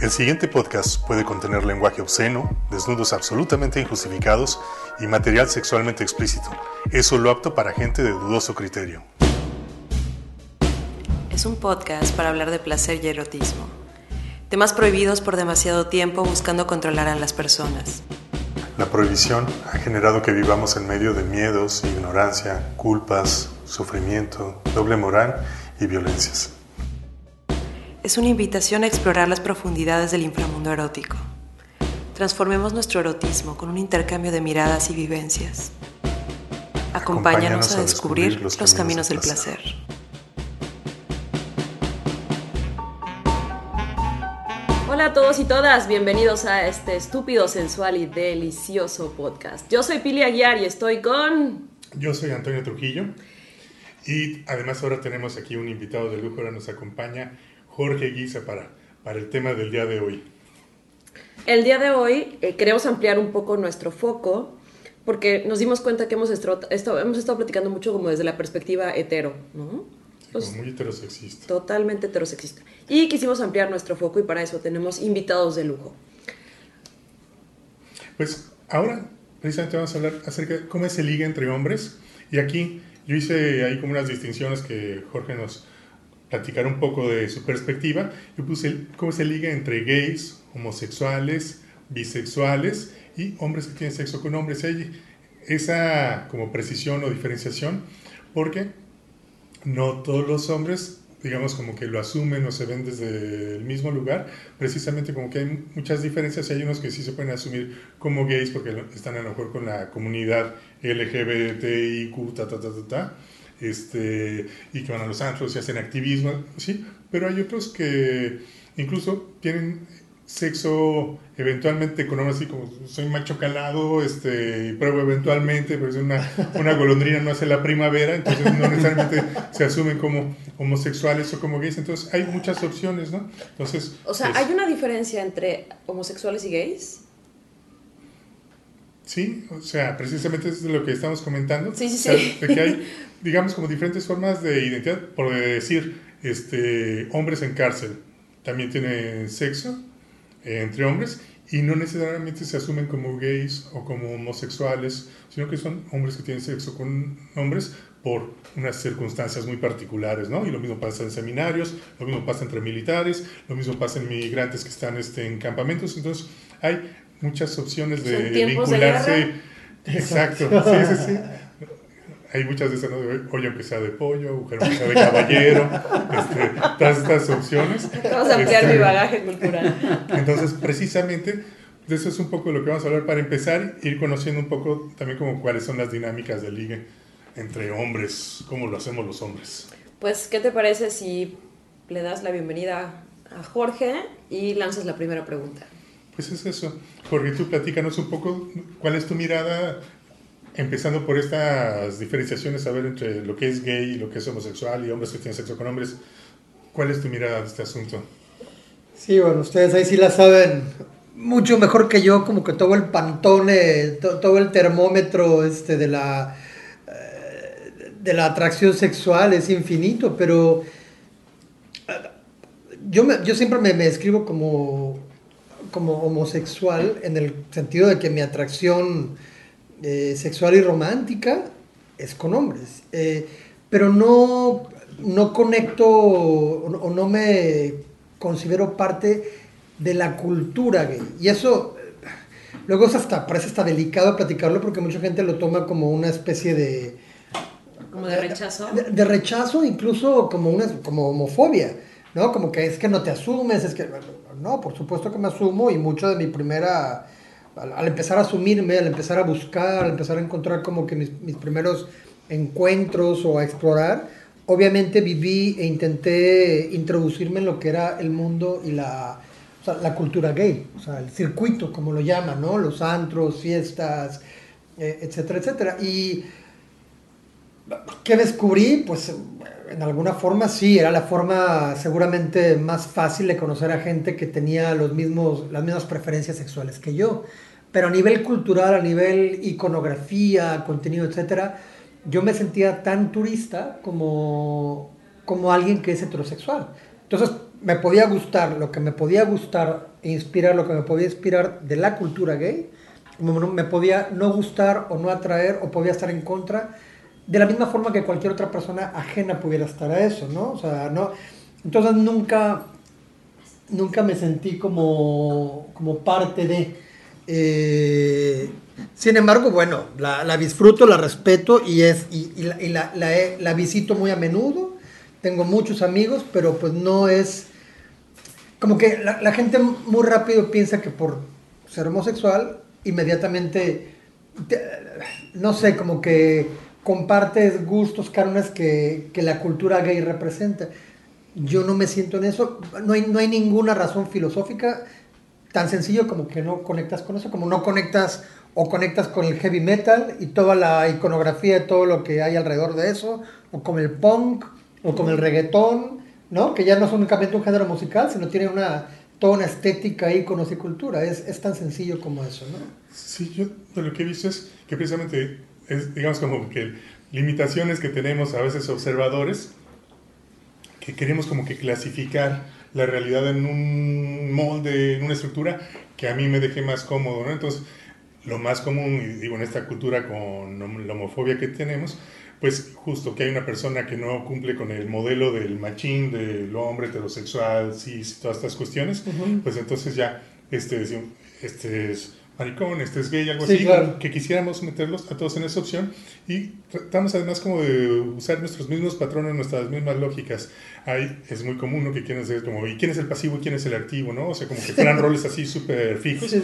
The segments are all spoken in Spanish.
El siguiente podcast puede contener lenguaje obsceno, desnudos absolutamente injustificados y material sexualmente explícito. Es solo apto para gente de dudoso criterio. Es un podcast para hablar de placer y erotismo. Temas prohibidos por demasiado tiempo buscando controlar a las personas. La prohibición ha generado que vivamos en medio de miedos, ignorancia, culpas, sufrimiento, doble moral y violencias es una invitación a explorar las profundidades del inframundo erótico. Transformemos nuestro erotismo con un intercambio de miradas y vivencias. Acompáñanos, a, descubrir los, caminos, del placer. Hola a todos y todas, bienvenidos a este estúpido, sensual y delicioso podcast. Yo soy Pili Aguiar y estoy con... Yo soy Antonio Trujillo y además ahora tenemos aquí un invitado de lujo, ahora nos acompaña Jorge Guisa para, para el tema del día de hoy? El día de hoy eh, queremos ampliar un poco nuestro foco porque nos dimos cuenta que hemos estado, hemos estado platicando mucho como desde la perspectiva hetero, ¿no? Pues, muy heterosexista. Totalmente heterosexista. Y quisimos ampliar nuestro foco y para eso tenemos invitados de lujo. Pues ahora precisamente vamos a hablar acerca de cómo es el liga entre hombres. Y aquí yo hice ahí como unas distinciones que Jorge nos, platicar un poco de su perspectiva. Yo puse cómo se liga entre gays, homosexuales, bisexuales y hombres que tienen sexo con hombres. Hay esa como precisión o diferenciación porque no todos los hombres digamos como que lo asumen o se ven desde el mismo lugar, precisamente como que hay muchas diferencias y hay unos que sí se pueden asumir como gays porque están a lo mejor con la comunidad LGBTIQ, ta, ta, ta, ta, ta este, y que van a los antros y hacen activismo, ¿sí? Pero hay otros que incluso tienen sexo eventualmente con hombres así como soy macho calado, este, pruebo eventualmente, pues una, una golondrina no hace la primavera, entonces no necesariamente se asumen como homosexuales o como gays, entonces hay muchas opciones, ¿no? Entonces... O sea, ¿hay una diferencia entre homosexuales y gays? Sí, o sea, precisamente es lo que estamos comentando. Sí, sí, sí. De que hay, digamos, como diferentes formas de identidad, por decir, este, hombres en cárcel también tienen sexo eh, entre hombres y no necesariamente se asumen como gays o como homosexuales, sino que son hombres que tienen sexo con hombres por unas circunstancias muy particulares, ¿no? Y lo mismo pasa en seminarios, lo mismo pasa entre militares, lo mismo pasa en migrantes que están este, en campamentos, entonces hay muchas opciones de vincularse. Exacto, sí, sí, sí. Hay muchas de esas, ¿no? Hoy aunque sea de pollo, mujer aunque sea de caballero, este, todas estas opciones. Vamos a ampliar mi este, bagaje cultural. Entonces, precisamente, de eso es un poco lo que vamos a hablar para empezar, ir conociendo un poco también como cuáles son las dinámicas de ligue entre hombres, cómo lo hacemos los hombres. Pues, ¿qué te parece si le das la bienvenida a Jorge y lanzas la primera pregunta? Pues es eso. Jorge, tú platícanos un poco cuál es tu mirada, empezando por estas diferenciaciones, a ver, entre lo que es gay y lo que es homosexual y hombres que tienen sexo con hombres. ¿Cuál es tu mirada de este asunto? Sí, bueno, ustedes ahí sí la saben mucho mejor que yo, como que todo el pantone, todo el termómetro este, de, la, eh, de la atracción sexual es infinito, pero eh, yo, yo siempre me, me describo como como homosexual en el sentido de que mi atracción eh, sexual y romántica es con hombres. Eh, pero no, no conecto o, no me considero parte de la cultura gay. Y eso luego es hasta, parece hasta delicado platicarlo porque mucha gente lo toma como una especie de... Como de rechazo. De, rechazo, incluso como, una, como homofobia. ¿no? Como que es que no te asumes, es que no, por supuesto que me asumo y mucho de mi primera, al, empezar a asumirme, al empezar a buscar, al empezar a encontrar como que mis, mis primeros encuentros o a explorar, obviamente viví e intenté introducirme en lo que era el mundo y la, la cultura gay, o sea, el circuito, como lo llaman, ¿no? Los antros, fiestas, eh, etcétera, etcétera. Y ¿qué descubrí? Pues en alguna forma sí, era la forma seguramente más fácil de conocer a gente que tenía los mismos, las mismas preferencias sexuales que yo. Pero a nivel cultural, a nivel iconografía, contenido, etcétera, yo me sentía tan turista como, como alguien que es heterosexual. Entonces, me podía gustar, lo que me podía gustar e inspirar, lo que me podía inspirar de la cultura gay, me podía no gustar o no atraer o podía estar en contra, de la misma forma que cualquier otra persona ajena pudiera estar a eso, ¿no? O sea, no... Entonces nunca, nunca me sentí como, como parte de... Eh, sin embargo, bueno, la, la, disfruto, la respeto y, es, y, y, la, la, la, visito muy a menudo. Tengo muchos amigos, pero pues no es... Como que la, gente muy rápido piensa que por ser homosexual, inmediatamente, no sé, como que compartes gustos, cánones que, que la cultura gay representa. Yo no me siento en eso. No hay, no hay ninguna razón filosófica tan sencillo como que no conectas con eso, como no conectas o conectas con el heavy metal y toda la iconografía y todo lo que hay alrededor de eso, o con el punk, o con el reggaetón, ¿no? Que ya no es únicamente un género musical, sino tiene una, toda una estética, iconos y cultura. Es, es tan sencillo como eso, ¿no? Sí, yo de lo que he visto es que precisamente es, digamos, como que limitaciones que tenemos a veces observadores, que queremos como que clasificar la realidad en un molde, en una estructura que a mí me deje más cómodo, ¿no? Entonces, lo más común, y digo, en esta cultura con la homofobia que tenemos, pues justo que hay una persona que no cumple con el modelo del machín, del hombre heterosexual, cis, todas estas cuestiones, pues entonces ya, este, este es maricón, este es gay, algo así, que quisiéramos meterlos a todos en esa opción y tratamos además como de usar nuestros mismos patrones, nuestras mismas lógicas. Ahí es muy común ¿no? que quieren ser como, ¿y quién es el pasivo y quién es el activo? ¿no? O sea, como que fueran roles así súper fijos.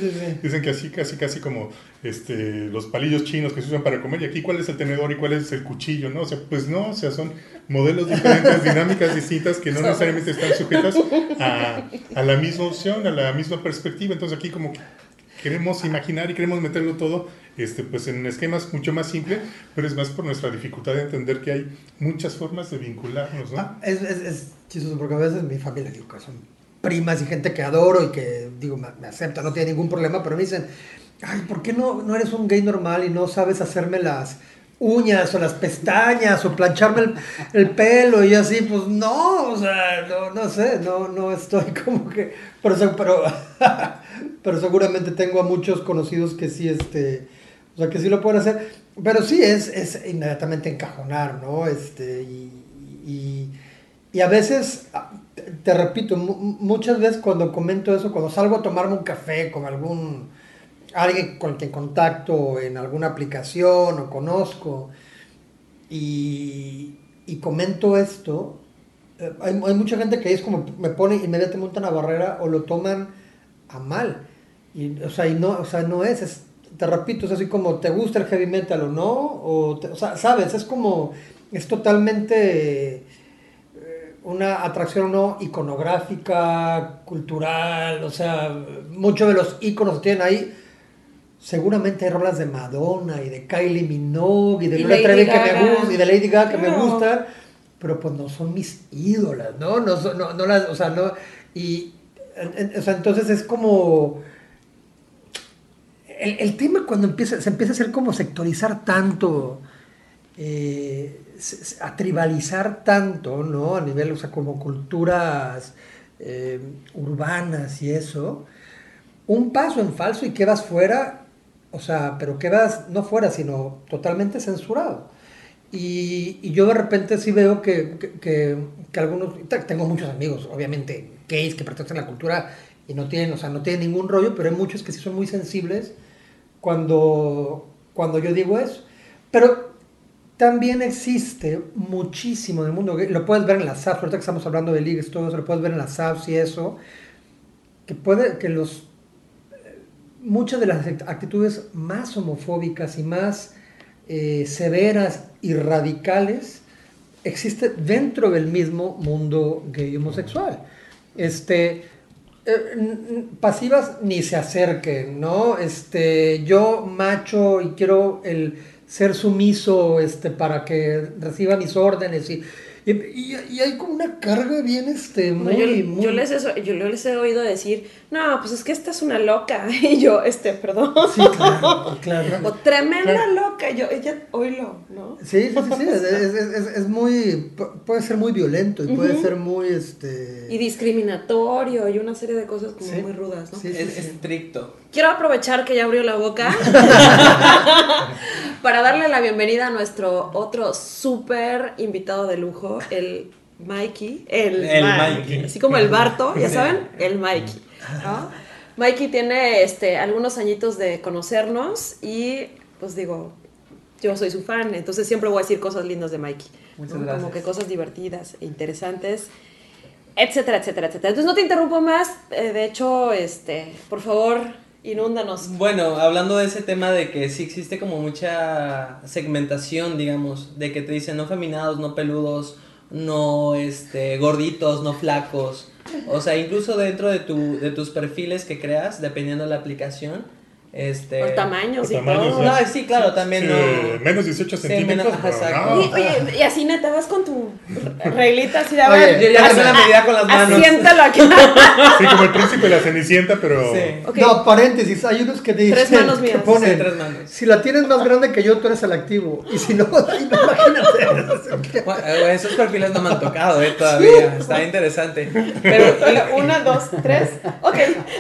Dicen que así, casi, casi como este, los palillos chinos que se usan para comer y aquí cuál es el tenedor y cuál es el cuchillo, ¿no? O sea, pues no, o sea, son modelos diferentes, dinámicas distintas que no necesariamente están sujetas a, a la misma opción, a la misma perspectiva. Entonces aquí como que queremos imaginar y queremos meterlo todo este, pues en esquemas mucho más simples, pero es más por nuestra dificultad de entender que hay muchas formas de vincularnos. ¿no? Ah, es, es, chistoso porque a veces mi familia digo, son primas y gente que adoro y que digo, me, acepta, no tiene ningún problema, pero me dicen, ay, ¿por qué no, no eres un gay normal y no sabes hacerme las uñas o las pestañas o plancharme el, el, pelo y así, pues no, o sea, no, no sé, no, no estoy como que, pero, pero, pero seguramente tengo a muchos conocidos que sí, este, o sea, que sí lo pueden hacer, pero sí es, es inmediatamente encajonar, ¿no? Este, y, y, a veces, te repito, muchas veces cuando comento eso, cuando salgo a tomarme un café con algún alguien con quien contacto en alguna aplicación o conozco y, y comento esto, eh, hay, hay, mucha gente que es como me pone inmediatamente una barrera o lo toman a mal. Y, o, sea, y no, o sea, no es, es, te repito, es así como te gusta el heavy metal o no, o, o sea, sabes, es como, es totalmente eh, una atracción no iconográfica, cultural, o sea, muchos de los iconos que tienen ahí seguramente hay rolas de Madonna y de Kylie Minogue y de Gloria Trevi que me gusta y de Lady Gaga que me gustan, pero pues no son mis ídolas, ¿no? No, no, no las, o sea, no, y, o sea, entonces es como, el, el, tema cuando empieza, se empieza a hacer como sectorizar tanto, eh, a tribalizar tanto, ¿no? A nivel, o sea, como culturas eh, urbanas y eso, un paso en falso y quedas fuera o sea, pero quedas no fuera, sino totalmente censurado. Y, y yo de repente sí veo que, que, que, algunos, tengo muchos amigos, obviamente, gays que pertenecen a la cultura y no tienen, o sea, no tienen ningún rollo, pero hay muchos que sí son muy sensibles cuando, cuando yo digo eso. Pero también existe muchísimo en el mundo lo puedes ver en las SAPs, ahorita que estamos hablando de ligas, todo eso, lo puedes ver en las SAPs y eso, que puede, que los muchas de las actitudes más homofóbicas y más eh, severas y radicales existen dentro del mismo mundo gay homosexual. Este, eh, pasivas ni se acerquen, ¿no? Este, yo macho y quiero el ser sumiso este, para que reciba mis órdenes y, Y, y- y hay como una carga bien, este, muy... Yo, muy- yo les he, yo les he oído decir, no, pues es que esta es una loca. Y yo, este, perdón. Sí, claro, claro. O tremenda Claro. loca. Yo, ella, oílo, ¿no? Sí, sí, sí, sí, es, es- es- es muy, pu- puede ser muy violento y puede ser muy, este... Y discriminatorio y una serie de cosas como Sí. muy rudas, ¿no? Sí, Es estricto. Quiero aprovechar que ya abrió la boca para darle la bienvenida a nuestro otro súper invitado de lujo, el Mikey. El, El Mikey. Mikey. Así como el Barto, ya saben, el Mikey. ¿No? Mikey tiene este, algunos añitos de conocernos y pues digo, yo soy su fan, entonces siempre voy a decir cosas lindas de Mikey. Muchas ¿no? gracias. Como que cosas divertidas e interesantes etcétera, etcétera, etcétera. Entonces no te interrumpo más. eh, de hecho, este, por favor, inúndanos. Bueno, hablando de ese tema de que sí existe como mucha segmentación, digamos, de que te dicen no feminados, no peludos, no este gorditos, no flacos. O sea, incluso dentro de tu de tus perfiles que creas, dependiendo de la aplicación, este Por tamaños por y tamaños, todo. No, sí, claro, también Sí, no. menos 18 Sí, centímetros. menos- no. Y, oye, y así neta vas con tu reglita así de Oye, ver, Yo ya así- sé la medida con las manos. Asiéntalo aquí. Sí, como el príncipe de la cenicienta, pero. Sí. Ok. No, paréntesis, hay unos que dicen Tres manos mías. que ponen, Sí, tres manos. si la tienes más grande que yo, tú eres el activo, y si no, ay, no, imagínate. Bueno, eh, esos perfiles no me han tocado eh, todavía, está interesante. Pero Una, dos, tres. Ok.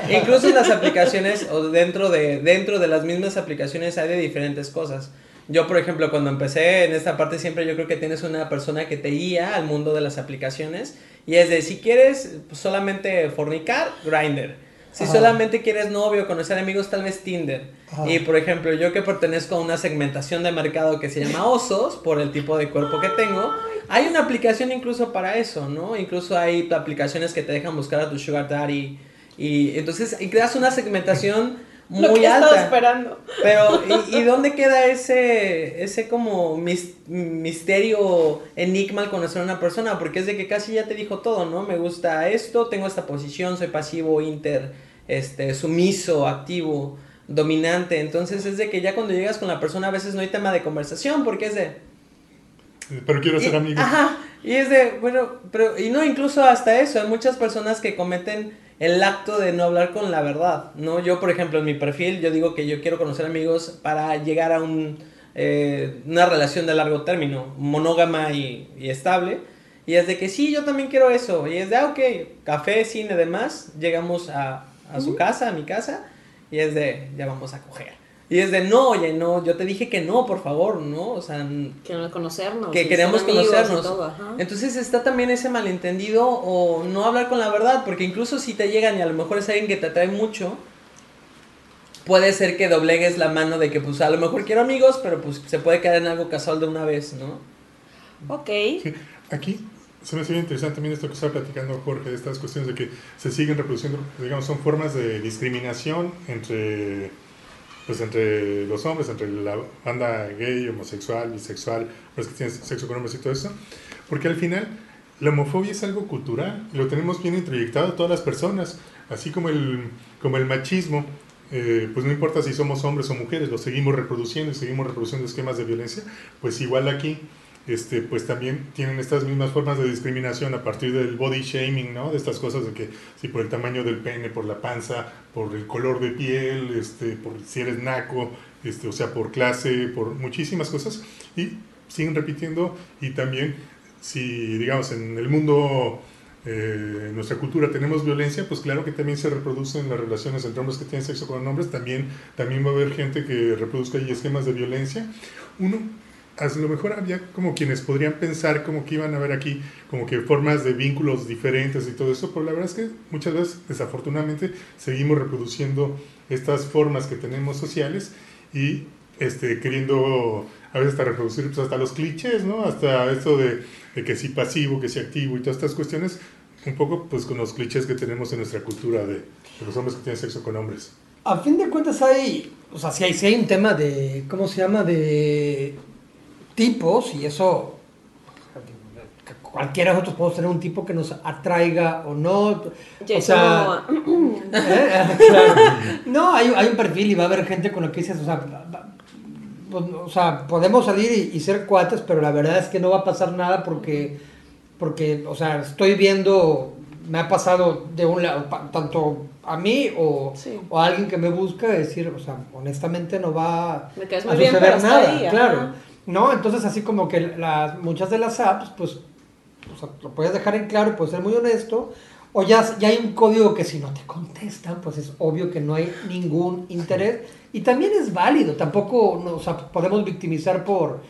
Incluso en las aplicaciones o dentro de, dentro de las mismas aplicaciones hay de diferentes cosas. Yo, por ejemplo, cuando empecé en esta parte siempre yo creo que tienes una persona que te guía al mundo de las aplicaciones y es de si quieres solamente fornicar, Grindr. Si Ajá. solamente quieres novio, conocer amigos, tal vez Tinder. Ajá. Y por ejemplo, yo que pertenezco a una segmentación de mercado que se llama osos, por el tipo de cuerpo que tengo, hay una aplicación incluso para eso, ¿no? Incluso hay aplicaciones que te dejan buscar a tu sugar daddy. Y entonces y creas una segmentación Lo muy que estaba alta. esperando. Pero, ¿y, y dónde queda ese, ese como mis- misterio, enigma al conocer a una persona? Porque es de que casi ya te dijo todo, ¿no? Me gusta esto, tengo esta posición, soy pasivo, inter, este, sumiso, activo, dominante. Entonces es de que ya cuando llegas con la persona a veces no hay tema de conversación porque es de... Pero quiero ser Y- amigo. Ajá, y es de, bueno, pero, y no, incluso hasta eso, hay muchas personas que cometen el acto de no hablar con la verdad, ¿no? Yo, por ejemplo, en mi perfil, yo digo que yo quiero conocer amigos para llegar a un, eh, una relación de largo término, monógama y, y estable, y es de que sí, yo también quiero eso, y es de, ah, ok, café, cine, demás, llegamos a, a su casa, a mi casa, y es de, ya vamos a coger. Y es de, no, oye, no, yo te dije que no, por favor, ¿no? O sea, Quieren conocernos. que queremos conocernos. todo. Entonces está también ese malentendido o no hablar con la verdad, porque incluso si te llegan y a lo mejor es alguien que te atrae mucho, puede ser que doblegues la mano de que pues a lo mejor quiero amigos, pero pues se puede quedar en algo casual de una vez, ¿no? Ok. Sí, aquí se me hace bien interesante también esto que estaba platicando Jorge, de estas cuestiones de que se siguen reproduciendo, digamos, son formas de discriminación entre, pues, entre los hombres, entre la banda gay, homosexual, bisexual, los que tienen sexo con hombres y todo eso, porque al final la homofobia es algo cultural, lo tenemos bien introyectado todas las personas, así como el, como el machismo. eh, pues no importa si somos hombres o mujeres, lo seguimos reproduciendo y seguimos reproduciendo esquemas de violencia, pues igual aquí este, pues también tienen estas mismas formas de discriminación a partir del body shaming, ¿no? De estas cosas de que si por el tamaño del pene, por la panza, por el color de piel, este, por si eres naco, este, o sea, por clase, por muchísimas cosas y siguen repitiendo y también si digamos en el mundo eh, en nuestra cultura tenemos violencia, pues claro que también se reproducen las relaciones entre hombres que tienen sexo con hombres, también, también va a haber gente que reproduzca ahí esquemas de violencia. Uno, a lo mejor había como quienes podrían pensar como que iban a haber aquí como que formas de vínculos diferentes y todo eso, pero la verdad es que muchas veces desafortunadamente seguimos reproduciendo estas formas que tenemos sociales y este, queriendo a veces hasta reproducir pues, hasta los clichés, ¿no? Hasta esto de, de que si pasivo, que si activo y todas estas cuestiones, un poco pues con los clichés que tenemos en nuestra cultura de, de los hombres que tienen sexo con hombres. A fin de cuentas hay, o sea, si hay, sí hay un tema de, ¿cómo se llama? De tipos y eso, cualquiera de nosotros podemos tener un tipo que nos atraiga o no. O sea. ¿eh? Claro. No, hay, hay un perfil y va a haber gente con la que dices, o sea, pues, o sea, podemos salir y, y ser cuates, pero la verdad es que no va a pasar nada porque porque, o sea, estoy viendo, me ha pasado de un lado, tanto a mí o, Sí. o a alguien que me busca, decir, o sea, honestamente no va Me caes a muy bien, suceder hasta nada, ahí, claro. ¿No? Entonces, así como que las, muchas de las apps, pues, o sea, lo puedes dejar en claro, puedes ser muy honesto, o ya, ya hay un código que si no te contestan, pues es obvio que no hay ningún interés. Y también es válido, tampoco, no, o sea, podemos victimizar por,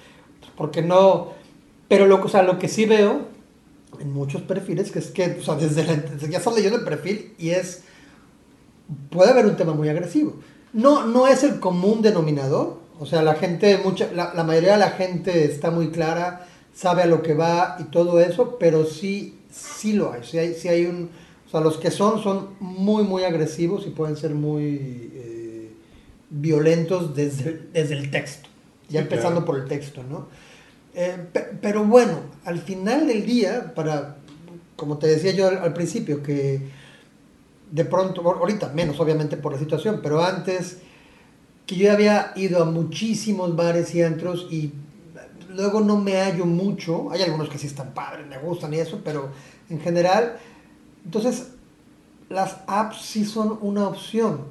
porque no, pero lo, o sea, lo que sí veo en muchos perfiles, que es que, o sea, desde la, desde- ya estás leyendo el perfil y es, puede haber un tema muy agresivo. No, no es el común denominador, o sea, la gente, mucha, la, la mayoría de la gente está muy clara, sabe a lo que va y todo eso, pero sí, sí lo hay, sí hay, sí hay un, o sea, los que son, son muy, muy agresivos y pueden ser muy eh, violentos desde, el- desde el texto, ya Sí, empezando claro. por el texto, ¿no? Eh, pe- pero bueno, al final del día, para, como te decía yo al, al principio, que de pronto, ahorita menos obviamente por la situación, pero antes, que yo había ido a muchísimos bares y antros y luego no me hallo mucho, hay algunos que sí están padres, me gustan y eso, pero en general, entonces las apps sí son una opción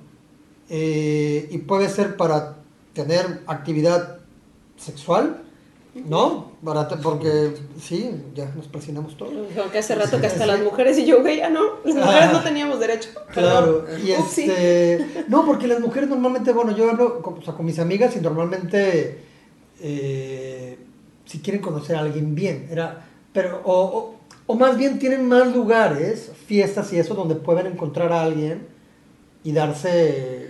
eh, y puede ser para tener actividad sexual, ¿no? Porque sí, ya nos presionamos todos. Dijo que hace rato que hasta las mujeres y yo, güey, ya no, las mujeres no teníamos derecho. Claro, Perdón. y Upsi. este, no, porque las mujeres normalmente, bueno, yo hablo con, o sea, con mis amigas y normalmente, eh, si quieren conocer a alguien bien, era, pero, o, o, o más bien tienen más lugares, fiestas y eso, donde pueden encontrar a alguien y darse,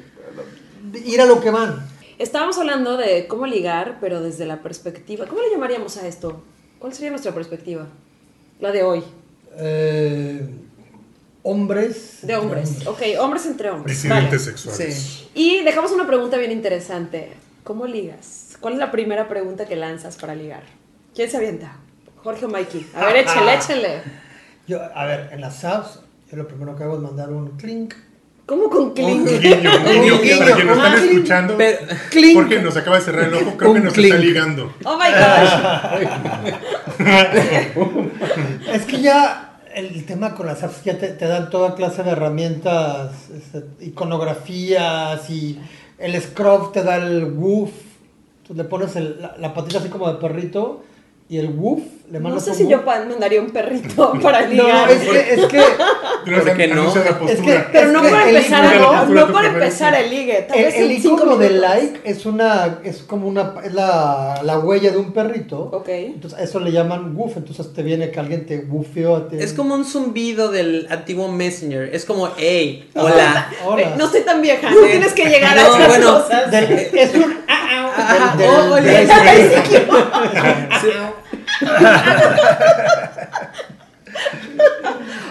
ir a lo que van. Estábamos hablando de cómo ligar, pero desde la perspectiva. ¿Cómo le llamaríamos a esto? ¿Cuál sería nuestra perspectiva? La de hoy. Eh, hombres. De hombres. Ok, hombres entre hombres. Disidentes Vale. sexuales. Sí. Y dejamos una pregunta bien interesante. ¿Cómo ligas? ¿Cuál es la primera pregunta que lanzas para ligar? ¿Quién se avienta? Jorge o Mikey. A ver, échale, échale. Yo, a ver, en las apps, yo lo primero que hago es mandar un clink. ¿Cómo con Un clink? guiño, un guiño, guiño. para quienes Ah, están clink. escuchando. Pero-. Jorge nos acaba de cerrar el ojo, creo Un que nos clink. está ligando. Oh my gosh. Es que ya el tema con las apps ya te, te dan toda clase de herramientas, este, iconografías y el scrub te da el woof. Tú le pones el- la, la patita así como de perrito y el woof le No sé si yo mandaría un perrito para No, ligar. es que, es que Nos ¿Por qué no? Es. Pero no Es que para el empezar, no, para preferencia. empezar el ligue. Tal el, vez el icono de like es una es como una es la, la huella de un perrito. Ok. Entonces a eso le llaman woof, entonces te viene que alguien te woofeó a ti. Es como un zumbido del antiguo Messenger. Es como, hey, hola. Hola. Eh, no soy tan vieja, no tienes que llegar a No, esas bueno, cosas. Del- es un ah, ah, Ajá, del- oh, del- oye, del-.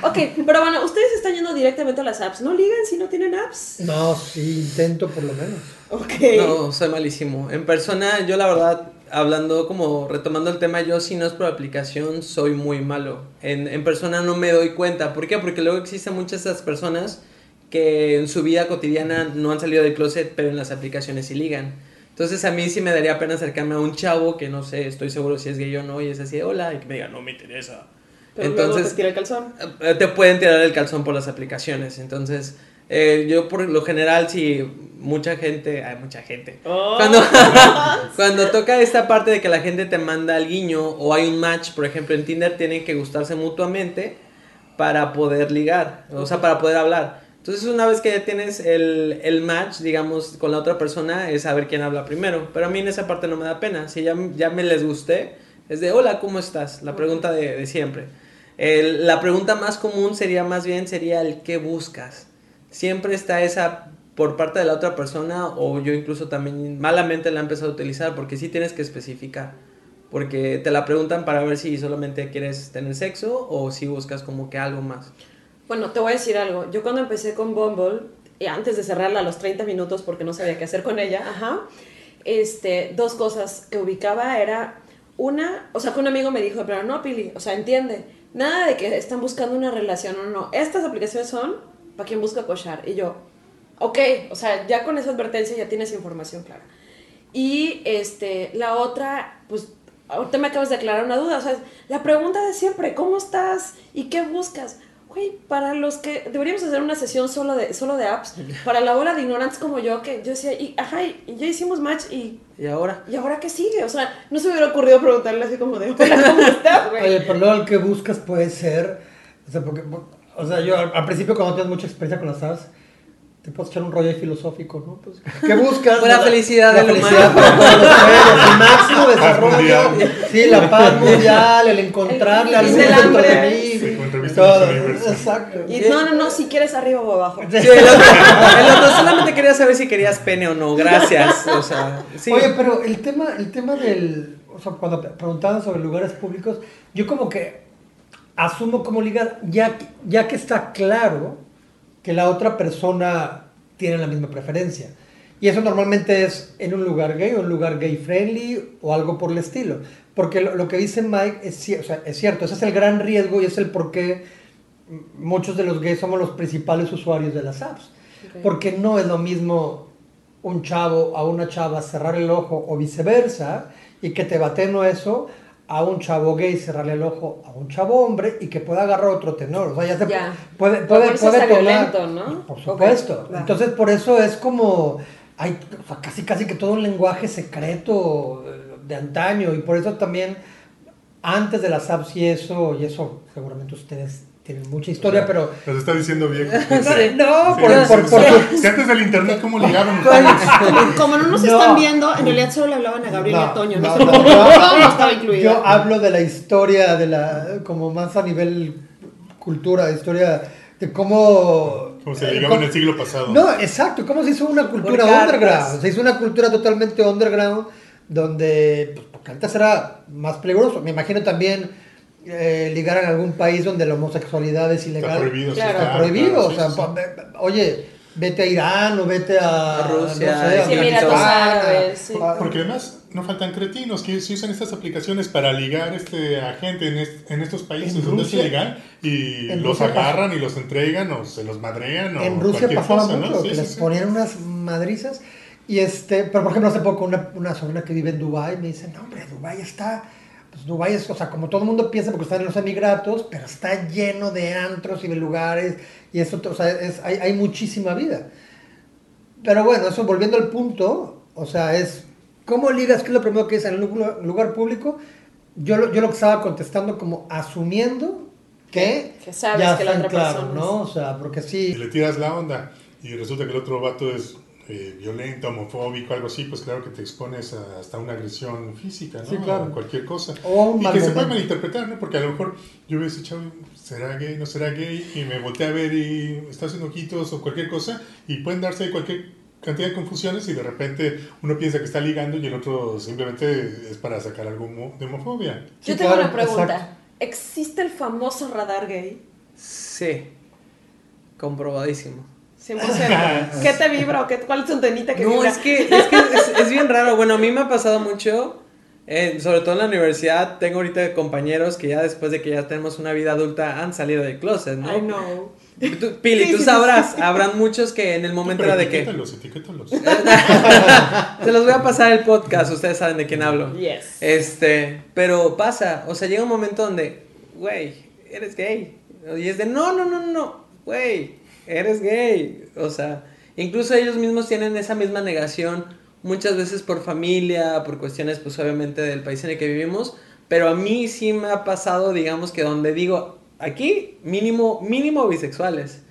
Ok, pero bueno, ustedes están yendo directamente a las apps. ¿No ligan si no tienen apps? No, sí, intento por lo menos. Ok. No, soy malísimo. En persona, yo la verdad, hablando como retomando el tema, yo si no es por aplicación, soy muy malo. En, en persona no me doy cuenta. ¿Por qué? Porque luego existen muchas de esas personas que en su vida cotidiana no han salido del closet, pero en las aplicaciones sí ligan. Entonces a mí sí me daría pena acercarme a un chavo que no sé, estoy seguro si es gay o no, y es así, hola, y que me diga, no me interesa. Pero Entonces, te tira el calzón. eh, te pueden tirar el calzón por las aplicaciones. Entonces, eh, yo por lo general, si mucha gente, hay mucha gente. Oh. Cuando, cuando toca esta parte de que la gente te manda al guiño o hay un match, por ejemplo, en Tinder tienen que gustarse mutuamente para poder ligar, o sea, para poder hablar. Entonces, una vez que ya tienes el, el match, digamos, con la otra persona, es saber quién habla primero. Pero a mí en esa parte no me da pena. Si ya, ya me les gusté, es de, hola, ¿cómo estás? La pregunta de, de siempre. El- la pregunta más común sería más bien, sería el ¿qué buscas? Siempre está esa por parte de la otra persona o yo incluso también malamente la he empezado a utilizar porque sí tienes que especificar. Porque te la preguntan para ver si solamente quieres tener sexo o si buscas como que algo más. Bueno, te voy a decir algo. Yo cuando empecé con Bumble, y antes de cerrarla a los 30 minutos porque no sabía qué hacer con ella, ajá, este, dos cosas que ubicaba era una, o sea, que un amigo me dijo, pero no, Pili, o sea, entiende, nada de que están buscando una relación o no. Estas aplicaciones son para quien busca cochar. Y yo, ok, o sea, ya con esa advertencia ya tienes información clara. Y este, la otra, pues ahorita me acabas de aclarar una duda, o sea, la pregunta de siempre, ¿cómo estás y qué buscas? Güey, para los que deberíamos hacer una sesión solo de solo de apps, para la bola de ignorantes como yo que yo decía, y ajá, y ya hicimos match y ¿Y ahora? ¿Y ahora qué sigue? O sea, no se me hubiera ocurrido preguntarle así como de, hola, ¿cómo estás, güey? Oye, pero luego el que buscas puede ser, o sea, porque, o sea, yo al, al principio cuando tienes mucha experiencia con las apps, te puedes echar un rollo filosófico, ¿no? Pues, ¿Qué buscas? Pues la felicidad la felicidad para todos los seres, el máximo desarrollo, sí, la paz mundial, el encontrarle al del dentro de hambre. mí. Sí, todo. Exacto. Y no, no, no, si quieres arriba o abajo. Sí, el, otro, el otro solamente quería saber si querías pene o no. Gracias. O sea, sí. Oye, pero el tema, el tema del, o sea, cuando preguntaban sobre lugares públicos, yo como que asumo como liga, ya, que- ya que está claro que la otra persona tiene la misma preferencia. Y eso normalmente es en un lugar gay o un lugar gay friendly o algo por el estilo. Porque lo, lo que dice Mike es, ci- o sea, es cierto, ese es el gran riesgo y es el por qué muchos de los gays somos los principales usuarios de las apps. Porque no es lo mismo un chavo a una chava cerrar el ojo o viceversa y que te bateno eso a un chavo gay cerrarle el ojo a un chavo hombre y que pueda agarrar otro tenor. O sea, ya se Ya. puede, puede, puede hasta tomar- violento, ¿no? Por supuesto. Entonces, por eso es como. Hay o sea, casi, casi que todo un lenguaje secreto eh, de antaño y por eso también antes de las apps y eso, y eso seguramente ustedes tienen mucha historia, O sea, pero Nos está diciendo viejo. no, Sí, por, sí, por, sí. por tu- Si antes del internet, ¿cómo ligaban? Como, como no nos No. están viendo, en realidad solo le hablaban a Gabriel y a Toño. No, no, no, no, no estaba incluido. Yo hablo de la historia, de la, como más a nivel cultura, historia de cómo... Como se eh, ligaba en el siglo pasado. No, exacto, cómo se hizo una cultura underground. Se hizo una cultura totalmente underground donde, pues, porque antes era más peligroso. Me imagino también eh, ligar en algún país donde la homosexualidad es ilegal. Está prohibido. sí, Claro. Está prohibido, claro, o sea, sí. oye, vete a Irán o vete a, Rusia, no sé, a sí, Emiratos Afganistán, Árabes, sí. a- Porque además no faltan cretinos que se usan estas aplicaciones para ligar este, a gente en, est- en estos países En donde es ilegal y los Rusia agarran y los entregan o se los madrean o En Rusia pasaba cosa, mucho, ¿no? que Sí, les ponían unas madrizas. Y este, pero por ejemplo, hace poco una, una sobrina que vive en Dubai me dice, no hombre, Dubai está, pues Dubai es, o sea, como todo el mundo piensa porque están en los emigratos, pero está lleno de antros y de lugares, y eso, o sea, es, hay, hay muchísima vida. Pero bueno, eso volviendo al punto, o sea, es, ¿cómo ligas? ¿Qué es lo primero que es en un lugar, público? Yo, lo- yo lo que estaba contestando como asumiendo que, Que sabes ya que la otra claro, persona ¿no? O sea, porque sí... Y le tiras la onda y resulta que el otro vato es eh, violento, homofóbico, algo así, pues claro que te expones a- hasta una agresión física, ¿no? Sí, claro. A cualquier cosa. O y que se puede malinterpretar, ¿no? Porque a lo mejor yo veo ese chavo, ¿será gay? ¿No será gay? Y me volteé a ver y está haciendo ojitos o cualquier cosa y pueden darse cualquier cantidad de confusiones y de repente uno piensa que está ligando y el otro simplemente es para sacar algo de homofobia. Sí, Yo tengo claro, una pregunta. exacto. ¿Existe el famoso radar gay? Sí. Comprobadísimo. 100%. ¿Qué te vibra o qué, cuál es tu antenita que No, vibra? es que, es, que es, es bien raro. Bueno, a mí me ha pasado mucho, eh, sobre todo en la universidad. Tengo ahorita compañeros que ya después de que ya tenemos una vida adulta han salido del closet, ¿no? I know. Tú- Pili, Sí, tú sí, sabrás, habrán muchos que en el momento Pero era de que... etiquétalos, etiquétalos. Se los voy a pasar el podcast, ustedes saben de quién hablo. Yes. Este, pero pasa, o sea, llega un momento donde, güey, eres gay. Y es de, no, no, no, no, güey, eres gay. O sea, incluso ellos mismos tienen esa misma negación, muchas veces por familia, por cuestiones, pues obviamente del país en el que vivimos. Pero a mí sí me ha pasado, digamos que donde digo, aquí mínimo, mínimo bisexuales.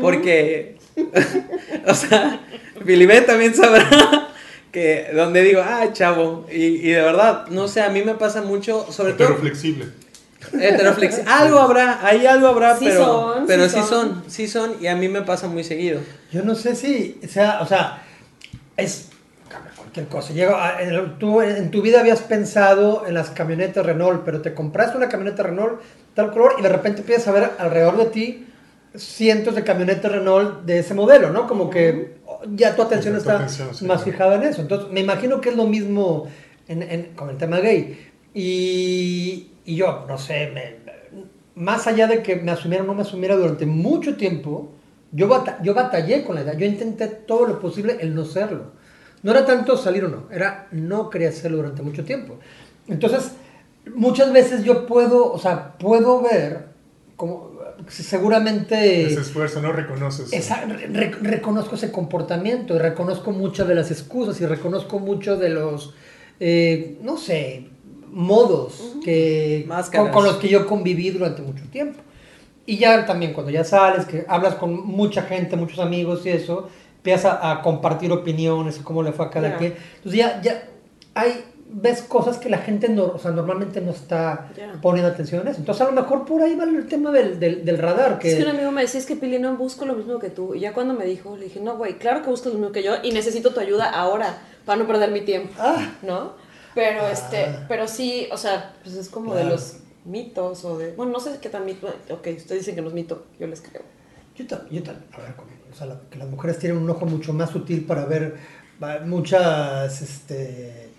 Porque, o sea, Filipe también sabrá que donde digo, ah, chavo, y, y de verdad, no sé, a mí me pasa mucho, sobre Pero todo flexible. Heteroflex, algo habrá, ahí algo habrá, Sí pero, son, pero sí sí son. son, sí son, y a mí me pasa muy seguido. Yo no sé si sea, o sea, es cualquier cosa. Llega, a- en el- tú en tu vida habías pensado en las camionetas Renault, pero te compraste una camioneta Renault tal color y de repente empiezas a ver alrededor de ti cientos de camionetas Renault de ese modelo, ¿no? Como que ya tu atención está atención, sí, más fijada en eso. Entonces, me imagino que es lo mismo en- en- con el tema gay. Y, y yo, no sé, me- más allá de que me asumiera o no me asumiera durante mucho tiempo, yo, bata- yo batallé con la edad. Yo intenté todo lo posible el no serlo. No era tanto salir o no, era no quería hacerlo durante mucho tiempo. Entonces, muchas veces yo puedo, o sea, puedo ver, como seguramente... Ese esfuerzo, no reconoces. Esa- re- reconozco ese comportamiento y reconozco muchas de las excusas y reconozco mucho de los, eh, no sé, modos que, con, con los que yo conviví durante mucho tiempo. Y ya también cuando ya sales, que hablas con mucha gente, muchos amigos y eso, empiezas a, a compartir opiniones y cómo le fue a cada Ya. quien. Entonces ya, ya hay, ves cosas que la gente no, o sea, normalmente no está poniendo atención a eso. Entonces a lo mejor por ahí va el tema del, del, del radar. Que, Es que un amigo me decía, es que Pili, no busco lo mismo que tú. Y ya cuando me dijo, le dije, no, güey, claro que buscas lo mismo que yo y necesito tu ayuda ahora para no perder mi tiempo, Ah. ¿no? Pero, este, pero sí, o sea, pues es como de los mitos o de... Bueno, no sé qué tan mito... Ok, ustedes dicen que no es mito, yo les creo. Yo también, yo también, a ver, como- o sea, la- que las mujeres tienen un ojo mucho más sutil para ver muchas, este,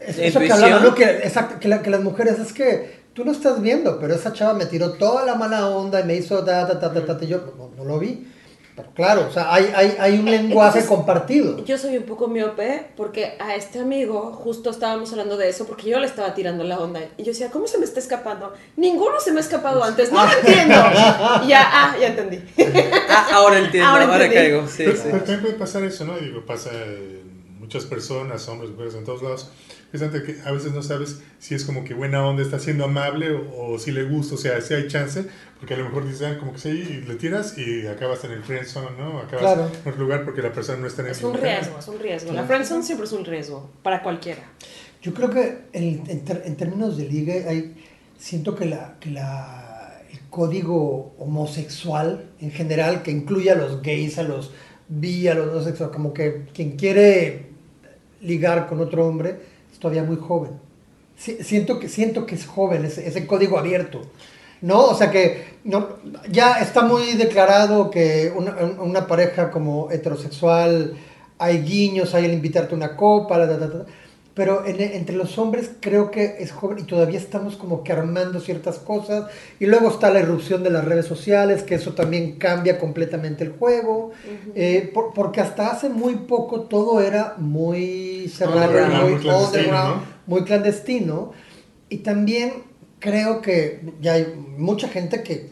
es- eso que hablaba, ¿no? Que, exacto, que, la- que las mujeres es que tú no estás viendo, pero esa chava me tiró toda la mala onda y me hizo ta, ta, ta, ta, ta, ta, y yo no, no lo vi. Pero claro, o sea, hay, hay, hay un lenguaje Entonces, compartido. Yo soy un poco miope porque a este amigo justo estábamos hablando de eso porque yo le estaba tirando la onda y yo decía, ¿cómo se me está escapando? Ninguno se me ha escapado antes, no lo entiendo. Y ya, ah, ya entendí. Ah, ahora entiendo, Ahora ahora, entendí. caigo. Sí, pero, sí. pero también puede pasar eso, ¿no? Digo, pasa en muchas personas, hombres, mujeres, en todos lados. Precisamente que a veces no sabes si es como que buena onda, está siendo amable o, o si le gusta, o sea, si hay chance, porque a lo mejor dicen como que sí, y le tiras y acabas en el friendzone, ¿no? Acabas Claro. en otro lugar porque la persona no está en el Es un riesgo, es un riesgo. La friendzone siempre es un riesgo para cualquiera. Yo creo que en, en ter- en términos de ligue, hay, siento que, la, que la, el código homosexual en general, que incluye a los gays, a los bi, a los no sexuales, como que quien quiere ligar con otro hombre es todavía muy joven. Si- siento, que, siento que es joven, ese, ese código abierto. ¿No? O sea que ya está muy declarado que una, pareja como heterosexual hay guiños, hay el invitarte a una copa, la, la, la, la. Pero en- entre los hombres creo que es joven y todavía estamos como que armando ciertas cosas. Y luego está la irrupción de las redes sociales, que eso también cambia completamente el juego. Eh, por- porque hasta hace muy poco todo era muy cerrado, Underground, muy muy clandestino, muy clandestino. Y también creo que ya hay mucha gente que,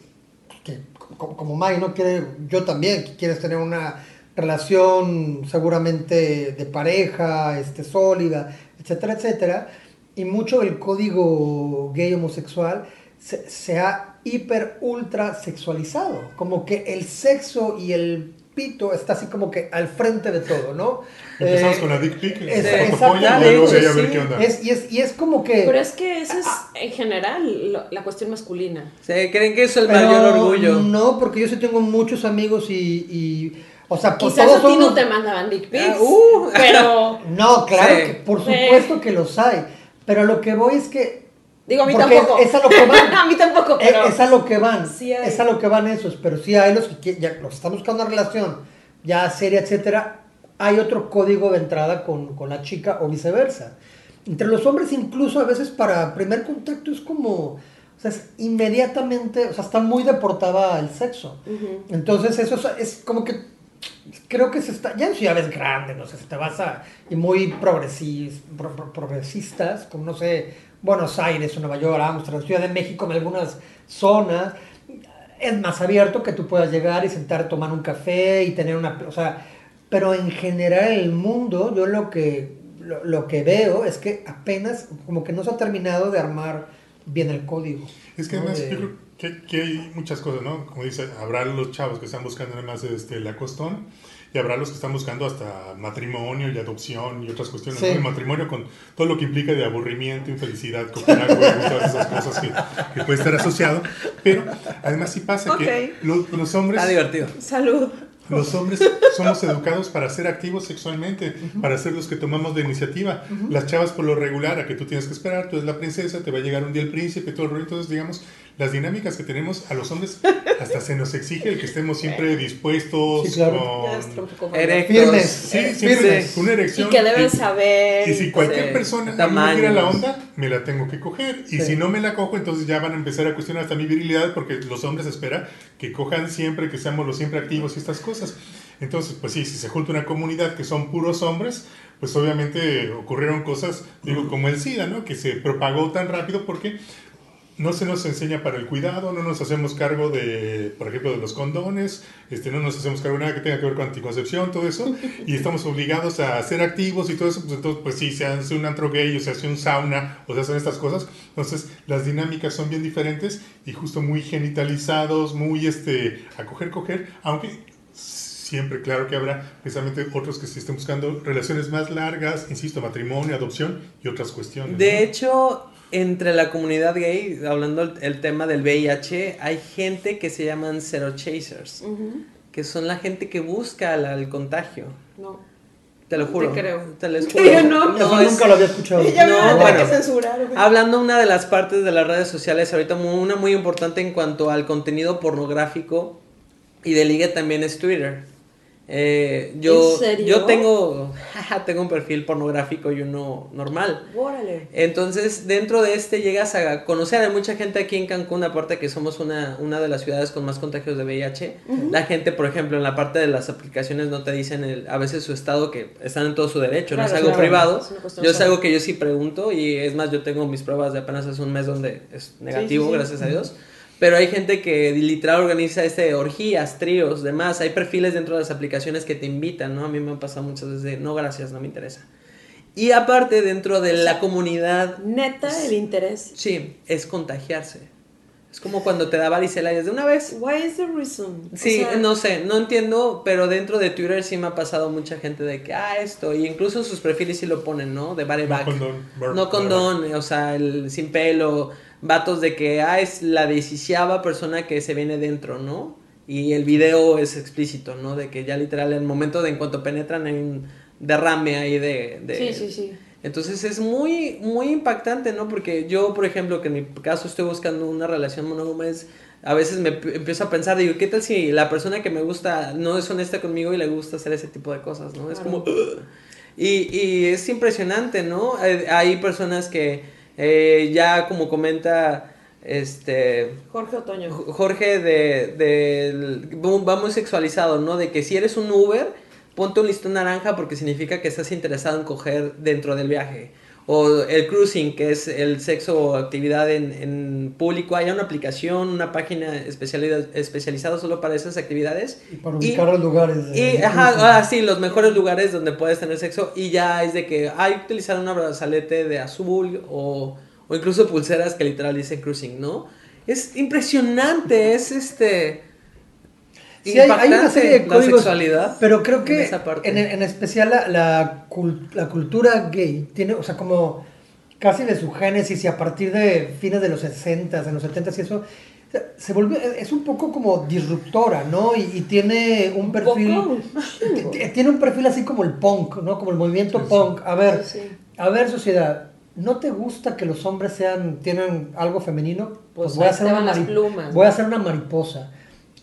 que como, como May, ¿no? Quiere, yo también, que quieres tener una relación seguramente de pareja, este, sólida, etcétera, etcétera. Y mucho del código gay homosexual se, se ha hiper ultra sexualizado. Como que el sexo y el pito está así como que al frente de todo, ¿no? Empezamos Eh, con la dick pic, es- y es, y, es, y es como que... Pero es que esa es en general lo- la cuestión masculina. Se creen que es el Pero mayor orgullo. No, porque yo sí tengo muchos amigos y, y o sea, pues Quizás todos a ti no unos- te mandaban dick pics, Ah, uh. pero No, claro, Sí. que por Sí. supuesto que los hay. Pero a lo que voy es que. digo a mí tampoco. Es a lo que van. a mí tampoco, Es, pero es a lo que van. Sí hay. Es a lo que van esos. Pero sí hay los que ya los que están buscando una relación ya seria, etcétera. Hay otro código de entrada con, con la chica o viceversa. Entre los hombres, incluso a veces para primer contacto es como. O sea, es inmediatamente. O sea, está muy deportada el sexo. Entonces, eso es, es como que creo que se está, ya en ciudades grandes, no sé, si te vas a, y muy progresis, pro- pro- progresistas, como no sé, Buenos Aires o Nueva York, Amsterdam, Ciudad de México, en algunas zonas, es más abierto que tú puedas llegar y sentar, tomar un café y tener una, o sea, pero en general el mundo, yo lo que, lo, lo que veo es que apenas, como que no se ha terminado de armar bien el código. Es que ¿no? además De- yo creo que, que hay muchas cosas, ¿no? Como dice, habrá los chavos que están buscando nada más este, la costón y habrá los que están buscando hasta matrimonio y adopción y otras cuestiones, Sí. ¿no? El matrimonio con todo lo que implica de aburrimiento, infelicidad, copenhague, todas esas cosas que, que puede estar asociado. Pero además sí pasa que los, los hombres... Está divertido. salud. Los hombres somos educados para ser activos sexualmente, para ser los que tomamos la iniciativa. Las chavas por lo regular, a que tú tienes que esperar, tú eres la princesa, te va a llegar un día el príncipe, todo el rollo. Entonces, digamos, las dinámicas que tenemos a los hombres, hasta se nos exige el que estemos siempre dispuestos, Sí, claro. Con... Erectos. Sí, siempre con una Y erección. que deben y- saber. y si cualquier Sí, persona a mí me tamaños. tira la onda, me la tengo que coger. Y Sí. si no me la cojo, entonces ya van a empezar a cuestionar hasta mi virilidad, porque los hombres esperan que cojan siempre, que seamos los siempre activos y estas cosas. Entonces, pues sí, si se junta una comunidad que son puros hombres, pues obviamente ocurrieron cosas, digo, como el SIDA, ¿no? Que se propagó tan rápido porque no se nos enseña para el cuidado, no nos hacemos cargo de, por ejemplo, de los condones, este, no nos hacemos cargo de nada que tenga que ver con anticoncepción, todo eso, y estamos obligados a ser activos y todo eso, pues entonces, pues sí, se hace un antro gay o se hace un sauna o se hacen estas cosas, entonces las dinámicas son bien diferentes y justo muy genitalizados, muy, este, a coger, coger, aunque siempre claro que habrá precisamente otros que sí estén buscando relaciones más largas, insisto, matrimonio, adopción y otras cuestiones. De ¿no? hecho, entre la comunidad gay, hablando el, el tema del VIH, hay gente que se llaman zero chasers, que son la gente que busca la- el contagio. No. Te lo Te juro. creo. Te les juro. yo no. Eso es- nunca lo había escuchado. Ya me No, van a tener bueno. que censurar. güey. Hablando una de las partes de las redes sociales, ahorita una muy importante en cuanto al contenido pornográfico y de ligue también es Twitter. Eh, yo, ¿En serio? yo tengo, tengo un perfil pornográfico y uno normal. Órale. Entonces, dentro de este llegas a conocer a mucha gente aquí en Cancún, aparte que somos una, una de las ciudades con más contagios de VIH. La gente, por ejemplo, en la parte de las aplicaciones no te dicen el- a veces su estado, que están en todo su derecho, no es algo claro. privado. Es yo es algo que yo sí pregunto y es más, yo tengo mis pruebas de apenas hace un mes donde es negativo, sí, sí. gracias a Dios. Pero hay gente que literal organiza este orgías, tríos, demás. Hay perfiles dentro de las aplicaciones que te invitan, ¿no? A mí me han pasado muchas veces de, no, gracias, no me interesa. Y aparte, dentro de la comunidad Neta, el interés. Sí, es contagiarse. Es como cuando te da varicela y es de una vez. Why is the reason? O Sí, sea, no sé, no entiendo, pero dentro de Twitter sí me ha pasado mucha gente de que, ah, esto, y incluso en sus perfiles sí lo ponen, ¿no? De bare No back. condón, bar- No condón, o sea, el sin pelo, vatos de que, ah, es la decisiava persona que se viene dentro, ¿no? Y el video es explícito, ¿no? De que ya literal, en el momento de en cuanto penetran hay un derrame ahí de... de Sí, sí, sí. entonces es muy, muy impactante, ¿no? Porque yo, por ejemplo, que en mi caso estoy buscando una relación monógama, es, a veces me empiezo a pensar, digo, ¿qué tal si la persona que me gusta no es honesta conmigo y le gusta hacer ese tipo de cosas, ¿no? Es como... Y, y es impresionante, ¿no? Hay, hay personas que eh, ya, como comenta este Jorge Otoño. Jorge de, del- va muy sexualizado, ¿no? De que si eres un Uber, ponte un listón naranja porque significa que estás interesado en coger dentro del viaje. O el cruising, que es el sexo o actividad en, en público. Hay una aplicación, una página especializada solo para esas actividades. Y para ubicar los lugares. de- Y, de ajá, ah, sí, los mejores lugares donde puedes tener sexo. Y ya es de que hay que utilizar una brazalete de azul o, o incluso pulseras que literal dicen cruising, ¿no? Es impresionante, es este. Sí, hay, hay una serie de la códigos, sexualidad. pero creo en que esa parte. en, en especial la, la, cul- la cultura gay tiene, o sea, como casi de su génesis y a partir de fines de los 60, en los 70 y eso, se volvió, es un poco como disruptora, ¿no? Y, y tiene un perfil, tiene un perfil así como el punk, ¿no? Como el movimiento punk. A ver, Sí, sí. a ver, sociedad, ¿no te gusta que los hombres sean, tienen algo femenino? Pues voy a hacer una las plumas, Voy a hacer una mariposa.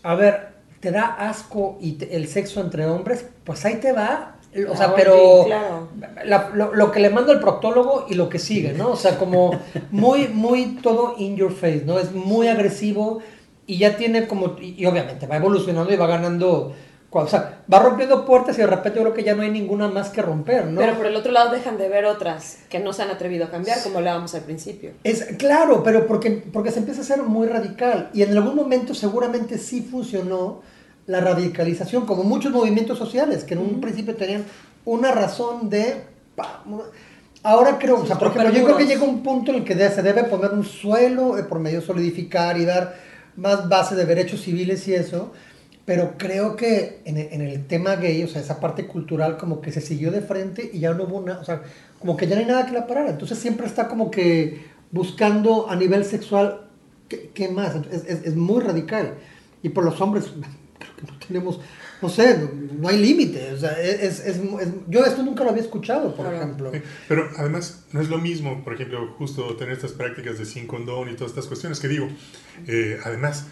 A ver, ¿te da asco y te- el sexo entre hombres? Pues ahí te va. O sea, Ah, pero sí, claro. la- lo, lo que le mando al proctólogo y lo que sigue, ¿no? O sea, como muy, muy todo in your face, ¿no? Es muy agresivo y ya tiene como, y, y obviamente va evolucionando y va ganando, o sea, va rompiendo puertas y de repente yo creo que ya no hay ninguna más que romper, ¿no? Pero por el otro lado dejan de ver otras que no se han atrevido a cambiar, como hablábamos al principio. Es claro, pero porque, porque se empieza a ser muy radical y en algún momento seguramente sí funcionó la radicalización, como muchos movimientos sociales que en un principio tenían una razón de... Ahora creo, o sea, por ejemplo, yo creo que llega un punto en el que se debe poner un suelo eh, por medio de solidificar y dar más base de derechos civiles y eso, pero creo que en el, en el tema gay, o sea, esa parte cultural como que se siguió de frente y ya no hubo nada, o sea, como que ya no hay nada que la parara, entonces siempre está como que buscando a nivel sexual, ¿qué, qué más? Es, es- es muy radical. Y por los hombres, no tenemos, no sé, no, hay límite, o sea, es, es- es- yo esto nunca lo había escuchado, por Claro. ejemplo. Sí, Pero además no es lo mismo, por ejemplo, justo tener estas prácticas de sin condón y todas estas cuestiones que digo. eh, además,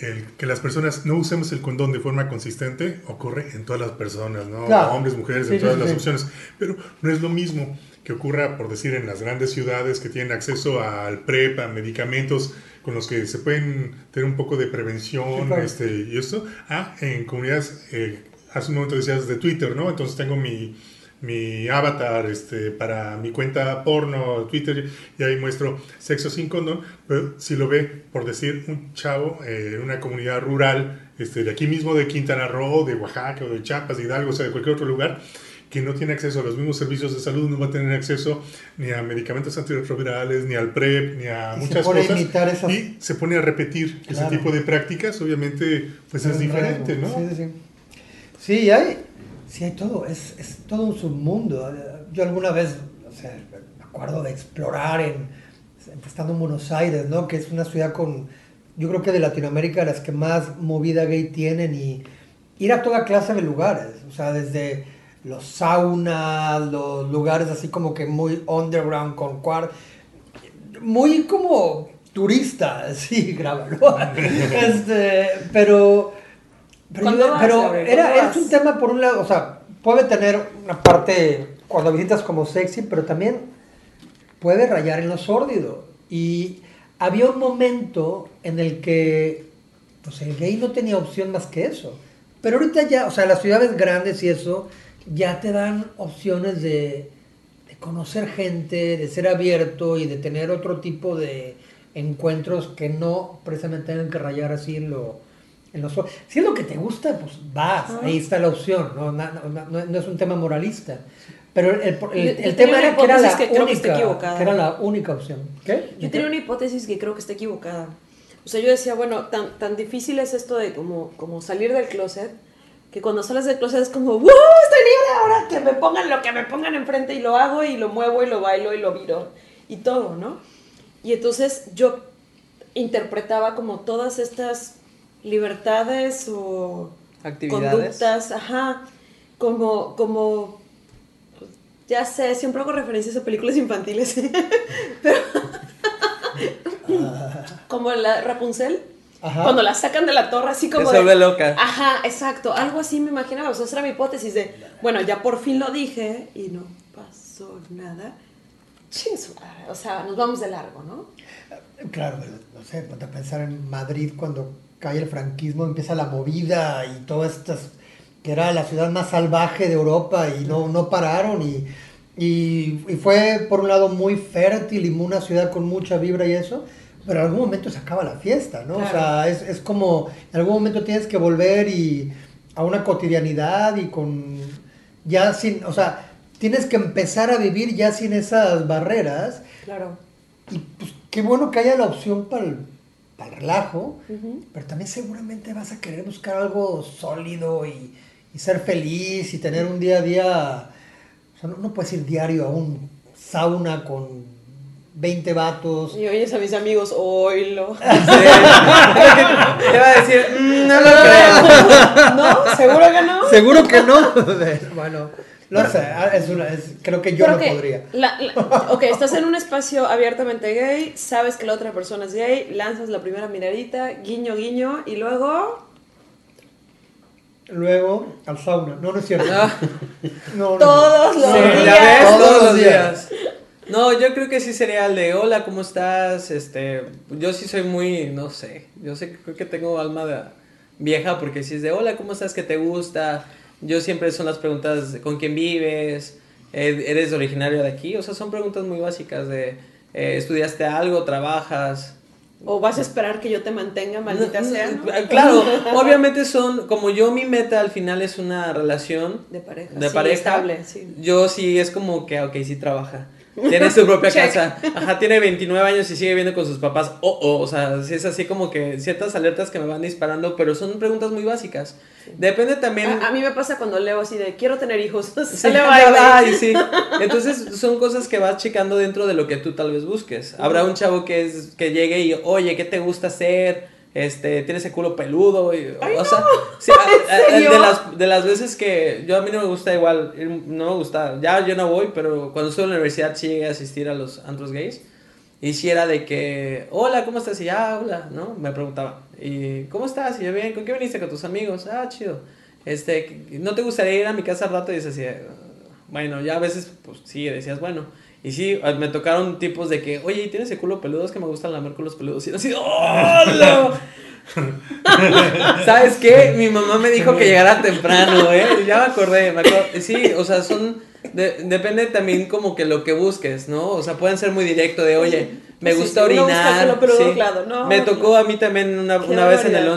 el que las personas no usemos el condón de forma consistente ocurre en todas las personas, ¿no? Claro. Hombres, mujeres, Sí, en todas sí, las sí. opciones. Pero no es lo mismo que ocurra, por decir, en las grandes ciudades que tienen acceso al PrEP, a medicamentos con los que se pueden tener un poco de prevención Sí, claro. este, y esto, a en comunidades eh, hace un momento decías de Twitter, ¿no? Entonces tengo mi, mi avatar este, para mi cuenta porno, Twitter, y ahí muestro sexo sin condón, pero si lo ve, por decir, un chavo eh, en una comunidad rural, este, de aquí mismo de Quintana Roo, de Oaxaca, o de Chiapas, de Hidalgo, o sea, de cualquier otro lugar, que no tiene acceso a los mismos servicios de salud, no va a tener acceso ni a medicamentos antirretrovirales, ni al PrEP, ni a Y muchas cosas. esas- Y se pone a repetir ese Claro. tipo de prácticas, obviamente, pues es diferente, ¿no? Sí, sí, sí. Sí, hay, sí, hay todo, es, es todo un submundo. Yo alguna vez, o sea, me acuerdo de explorar en, estando en Buenos Aires, ¿no? Que es una ciudad con, yo creo que de Latinoamérica las que más movida gay tienen y ir a toda clase de lugares, o sea, desde los saunas, los lugares así como que muy underground con cuartos muy como turista, sí, grábalo. este, pero pero, ¿Cuándo yo- vas, pero era, ¿Cuándo es un tema por un lado, o sea, puede tener una parte cuando visitas como sexy, pero también puede rayar en lo sórdido. Y había un momento en el que pues el gay no tenía opción más que eso. Pero ahorita ya, o sea, las ciudades grandes y eso, ya te dan opciones de, de conocer gente, de ser abierto y de tener otro tipo de encuentros que no precisamente tengan que rayar así en lo... En lo so- si es lo que te gusta, pues vas, ahí está la opción, no, no, no- no es un tema moralista. Pero el, el- el- Yo- yo el tenía tema era que era la que que única, equivocada. que era la única opción. ¿Qué? Yo tenía una hipótesis que creo que está equivocada. O sea, yo decía, bueno, tan, tan difícil es esto de como, como salir del closet, que cuando sales del closet es como, ¡Woo! Estoy libre ahora, que me pongan lo que me pongan enfrente y lo hago y lo muevo y lo bailo y lo viro y todo, ¿no? Y entonces yo interpretaba como todas estas libertades o Actividades. conductas, ajá, como, como, ya sé, siempre hago referencias a películas infantiles, pero como la Rapunzel, Ajá. cuando la sacan de la torre, así como. se de- vuelve loca. Ajá, exacto. Algo así me imaginaba. O sea, esa era mi hipótesis de, bueno, ya por fin lo dije y no pasó nada. Ching su madre. O sea, nos vamos de largo, ¿no? Claro, pero, no sé, ponte a pensar en Madrid cuando cae el franquismo, empieza la movida y todas estas, que era la ciudad más salvaje de Europa y no, no pararon y, y, y fue por un lado muy fértil y una ciudad con mucha vibra y eso, pero en algún momento se acaba la fiesta, ¿no? O sea, es, es como, en algún momento tienes que volver y a una cotidianidad y con, ya sin, o sea, tienes que empezar a vivir ya sin esas barreras Claro. y pues qué bueno que haya la opción para el, para el relajo, pero también seguramente vas a querer buscar algo sólido y, y ser feliz y tener un día a día. O sea, no, no puedes ir diario a un sauna con 20 vatos. Y oyes a mis amigos, oílo. Te iba a decir, "Mm, no lo creo. ¿No? ¿Seguro que no? Seguro que no. bueno, no sé, es una, es- creo que yo no podría. la- la- ok, estás en un espacio abiertamente gay, sabes que la otra persona es gay, lanzas la primera miradita, guiño, guiño, y luego Luego al sauna. No, no es cierto. Ah. No, no, no. todos los Sí, días. ves, Todos los días. No, yo creo que sí sería el de hola, ¿cómo estás? Este, yo sí soy muy, no sé, yo sé, creo que tengo alma de vieja porque si es de hola, ¿cómo estás? ¿Qué te gusta? Yo siempre son las preguntas con quién vives, Eh, eres originario de aquí, o sea, son preguntas muy básicas de eh, estudiaste algo, trabajas. O vas a esperar que yo te mantenga, maldita no, sea. ¿no? Claro, obviamente son, como yo mi meta al final es una relación De pareja. de sí, pareja. estable, sí. Yo sí es como que, ok, sí trabaja. Tiene su propia casa. Ajá, tiene 29 años y sigue viviendo con sus papás. Oh, oh, o sea, es así como que ciertas alertas que me van disparando, pero son preguntas muy básicas. Depende también. A, a mí me pasa cuando leo así de quiero tener hijos. Ya bye, va, y sí. Entonces son cosas que vas checando dentro de lo que tú tal vez busques. Habrá un chavo que es que llegue y, oye, ¿qué te gusta hacer? Este, tienes el culo peludo. Y, o sea, sí, a- a- serio? de, las, de las veces que yo a mí no me gusta igual, no me gusta, ya yo no voy, pero cuando estuve en la universidad sí llegué a asistir a los antros gays. Y si era de que, hola, ¿cómo estás? Y ya, hola, ¿no? Me preguntaba. ¿Y cómo estás? Y yo, bien, ¿con qué viniste? ¿Con tus amigos? Ah, chido. Este, ¿no te gustaría ir a mi casa al rato? Y dices así, "Ah, bueno, ya a veces, pues sí, decías, bueno. Y sí, ah, me tocaron tipos de que, oye, ¿y ¿tienes el culo peludo? Es que me gustan lamer culos peludos. Y yo así, ¡oh, no! ¿Sabes qué? Mi mamá me dijo que llegara temprano, ¿eh? Ya me acordé, me acordé. Sí, o sea, son... de- depende también como que lo que busques, ¿no? O sea, pueden ser muy directo de, oye, me sí, gusta sí, uno busca orinar. que lo peludo, sí. claro, no, me tocó a mí también una, una vez en el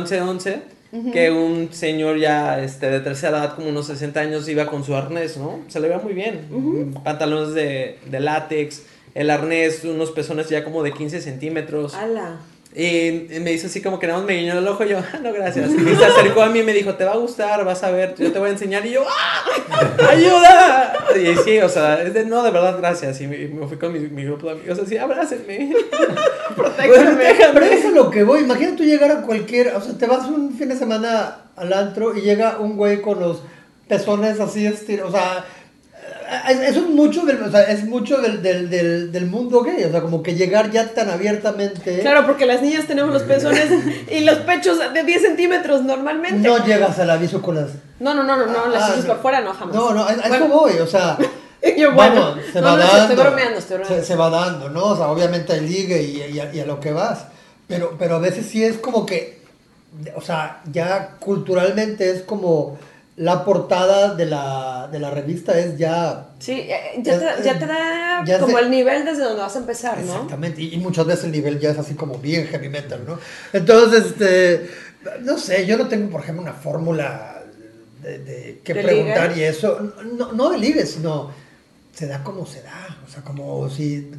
barbaridad. 11-11 que un señor ya este, de tercera edad, como unos 60 años, iba con su arnés, ¿no? Se le veía muy bien. Pantalones de, de látex, el arnés, unos pezones ya como de 15 centímetros. Ala. Y me hizo así como que nada más me guiñó el ojo y yo, "Ah, no, gracias. Y se acercó a mí y me dijo, te va a gustar, vas a ver, yo te voy a enseñar. Y yo, ¡ah! ¡Ayuda! Y sí, o sea, es de, no, de verdad, gracias. Y me, fui con mi, mi grupo de amigos así, abrácenme. Pero eso es lo que voy. Imagina tú llegar a cualquier. O sea, te vas un fin de semana al antro y llega un güey con los pezones así estirados. O sea, es- eso es mucho del, o sea, es mucho del, del, del, del mundo gay. O sea, como que llegar ya tan abiertamente. Claro, porque las niñas tenemos los pezones y los pechos de 10 centímetros normalmente. No llegas al aviso con las. No, no, no, no, no, las Ah, hijas no. por fuera no, jamás. No, no, a, a eso Bueno, voy. O sea. Yo, bueno, Bueno, se no, va no, dando. estoy bromeando, estoy bromeando. Se, se va dando, ¿no? O sea, obviamente hay ligue y, y a, y a lo que vas. Pero, pero a veces sí es como que, o sea, ya culturalmente es como la portada de la, de la revista es ya... Sí, eh, ya te, ya te da Ya como el nivel desde donde vas a empezar, ¿no? Exactamente, y, y muchas veces el nivel ya es así como bien heavy metal, ¿no? Entonces, este, no sé, yo no tengo, por ejemplo, una fórmula de, de qué ¿De preguntar ligue? y eso, no, no de ligue, sino se da como se da, o sea, como si,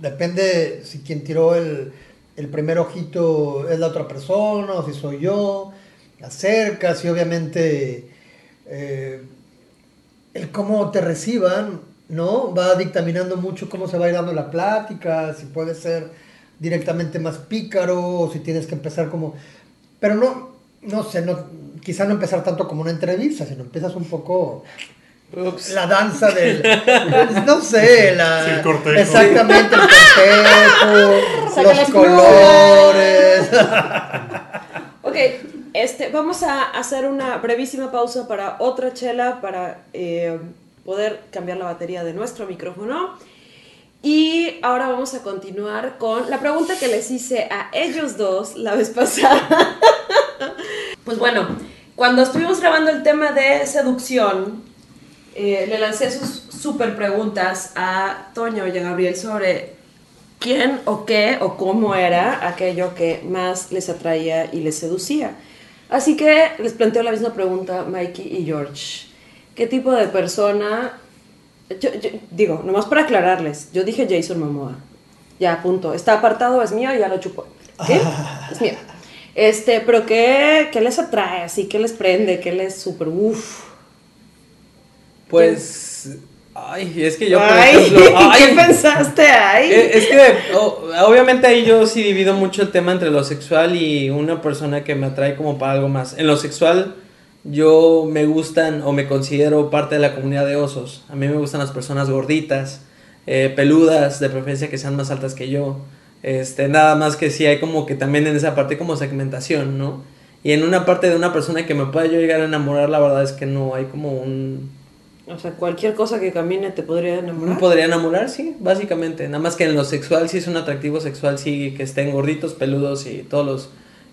depende si quien tiró el, el primer ojito es la otra persona, o si soy yo, acercas y obviamente eh, el cómo te reciban, ¿no? Va dictaminando mucho cómo se va a ir dando la plática, si puede ser directamente más pícaro, o si tienes que empezar como... Pero no, no sé, no, quizá no empezar tanto como una entrevista, sino empiezas un poco Ups. la danza del... no sé, la... Sí, el cortejo. Exactamente, el cortejo, los colores. Ok, este, vamos a hacer una brevísima pausa para otra chela para eh, poder cambiar la batería de nuestro micrófono. Y ahora vamos a continuar con la pregunta que les hice a ellos dos la vez pasada. pues bueno, cuando estuvimos grabando el tema de seducción, eh, le lancé sus super preguntas a Toño y a Gabriel sobre quién o qué o cómo era aquello que más les atraía y les seducía. Así que les planteo la misma pregunta Mikey y George. ¿Qué tipo de persona... Yo, yo- digo, nomás para aclararles, yo dije Jason Momoa. Ya, punto. Está apartado, es mío y ya lo chupo. ¿Qué? Es mío. Este, pero ¿qué, qué les atrae así? ¿Qué les prende? ¿Qué les super... Uff. Pues, ay, es que yo, por Ay, ejemplo, ay, ¿qué pensaste? Ay. Eh, Es que obviamente ahí yo sí divido mucho el tema entre lo sexual y una persona que me atrae como para algo más. En lo sexual yo me gustan o me considero parte de la comunidad de osos. A mí me gustan las personas gorditas, eh, peludas, de preferencia que sean más altas que yo. Este, nada más que sí hay como que también en esa parte como segmentación, ¿no? Y en una parte de una persona que me pueda yo llegar a enamorar, la verdad es que no hay como un, O sea, cualquier cosa que camine te podría enamorar. me podría enamorar, sí, básicamente. Nada más que en lo sexual, sí es un atractivo sexual, sí, que estén gorditos, peludos y todos los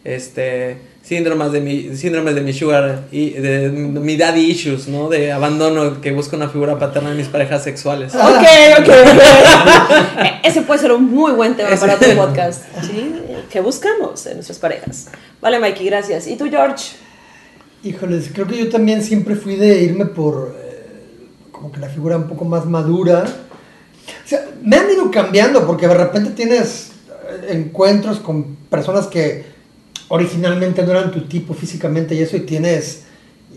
este síndromes de mi síndromes de mi sugar y de mi daddy issues, ¿no? De abandono que busca una figura paterna en mis parejas sexuales. Ok, ok, ok. Ese puede ser un muy buen tema Ese- para tu podcast. ¿Sí? ¿Qué buscamos en nuestras parejas? Vale, Mikey, gracias. ¿Y tú, George? Híjoles, creo que yo también siempre fui de irme por eh, como que la figura un poco más madura. O sea, me han ido cambiando porque de repente tienes eh, encuentros con personas que originalmente no eran tu tipo físicamente y eso y tienes,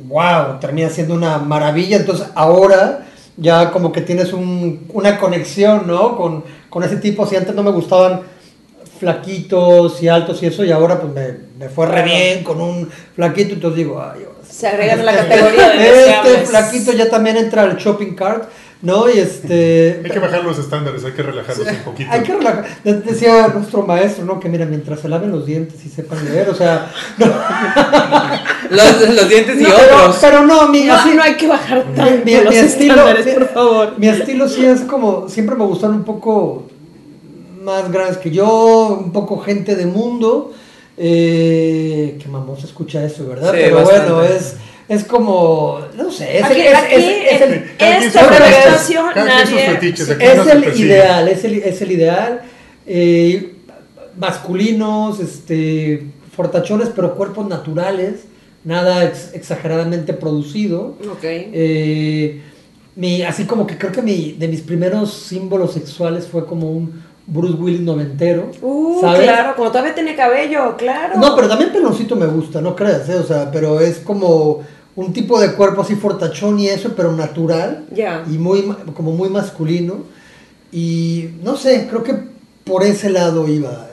wow, termina siendo una maravilla. Entonces ahora ya como que tienes un- una conexión, ¿no? Con, con ese tipo. Si antes no me gustaban flaquitos y altos y eso y ahora pues me, me fue re bien con un flaquito, entonces digo, ay, sí. Se agregan a la Este- categoría de Este deseables. flaquito ya también entra al shopping cart, ¿no? Y este... Hay que bajar los estándares, hay que relajarlos un poquito. Hay que relajar. De- Decía nuestro maestro, ¿no? Que mira, mientras se laven los dientes y sepan leer, o sea... No, Los, los dientes y no, otros. pero no, mi, No, así- no hay que bajar tanto mi- los mi estilo- estándares, mi- por favor. Mi estilo sí es como, siempre me gustaron un poco más grandes que yo, un poco gente de mundo, Eh, qué mamón se escucha eso, ¿verdad? Sí, Pero bastante. bueno, es, es como, no sé, es Aquí, el, es- aquí, es- es el- es el ideal, es el, es el ideal. eh, masculinos, este, fortachones, pero cuerpos naturales, nada ex- exageradamente producido. Ok. Eh, mi, así como que creo que mi, de mis primeros símbolos sexuales fue como un Bruce Willis noventero. Uh, ¿sabes? claro, como todavía tiene cabello, claro. No, pero también peloncito me gusta, no creas, ¿eh? o sea, pero es como un tipo de cuerpo así fortachón y eso, pero natural Ya. y muy como muy masculino y no sé, creo que por ese lado iba.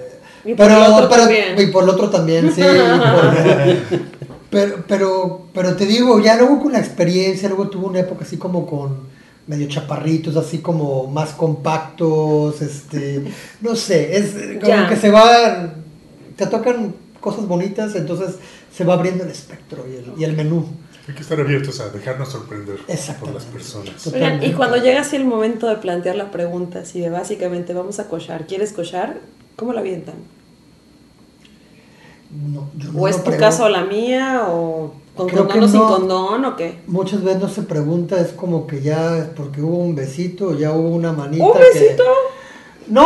Y por el otro también. y por el otro también, sí. por- pero, pero, pero te digo, ya luego con la experiencia, luego tuve una época así como con medio chaparritos, así como más compactos, este, no sé, es como Ya. que se va, te tocan cosas bonitas, entonces se va abriendo el espectro y el, y el menú. Hay que estar abiertos a dejarnos sorprender por las personas. Y cuando llega así el momento de plantear la pregunta, así de básicamente vamos a cochar, ¿quieres cochar? ¿Cómo la avientan? No, yo no ¿O es tu casa o la mía? ¿O con Creo condón que o sin no. condón o qué? Muchas veces no se pregunta, es como que ya es porque hubo un besito, ya hubo una manita. ¿Un que- besito? No,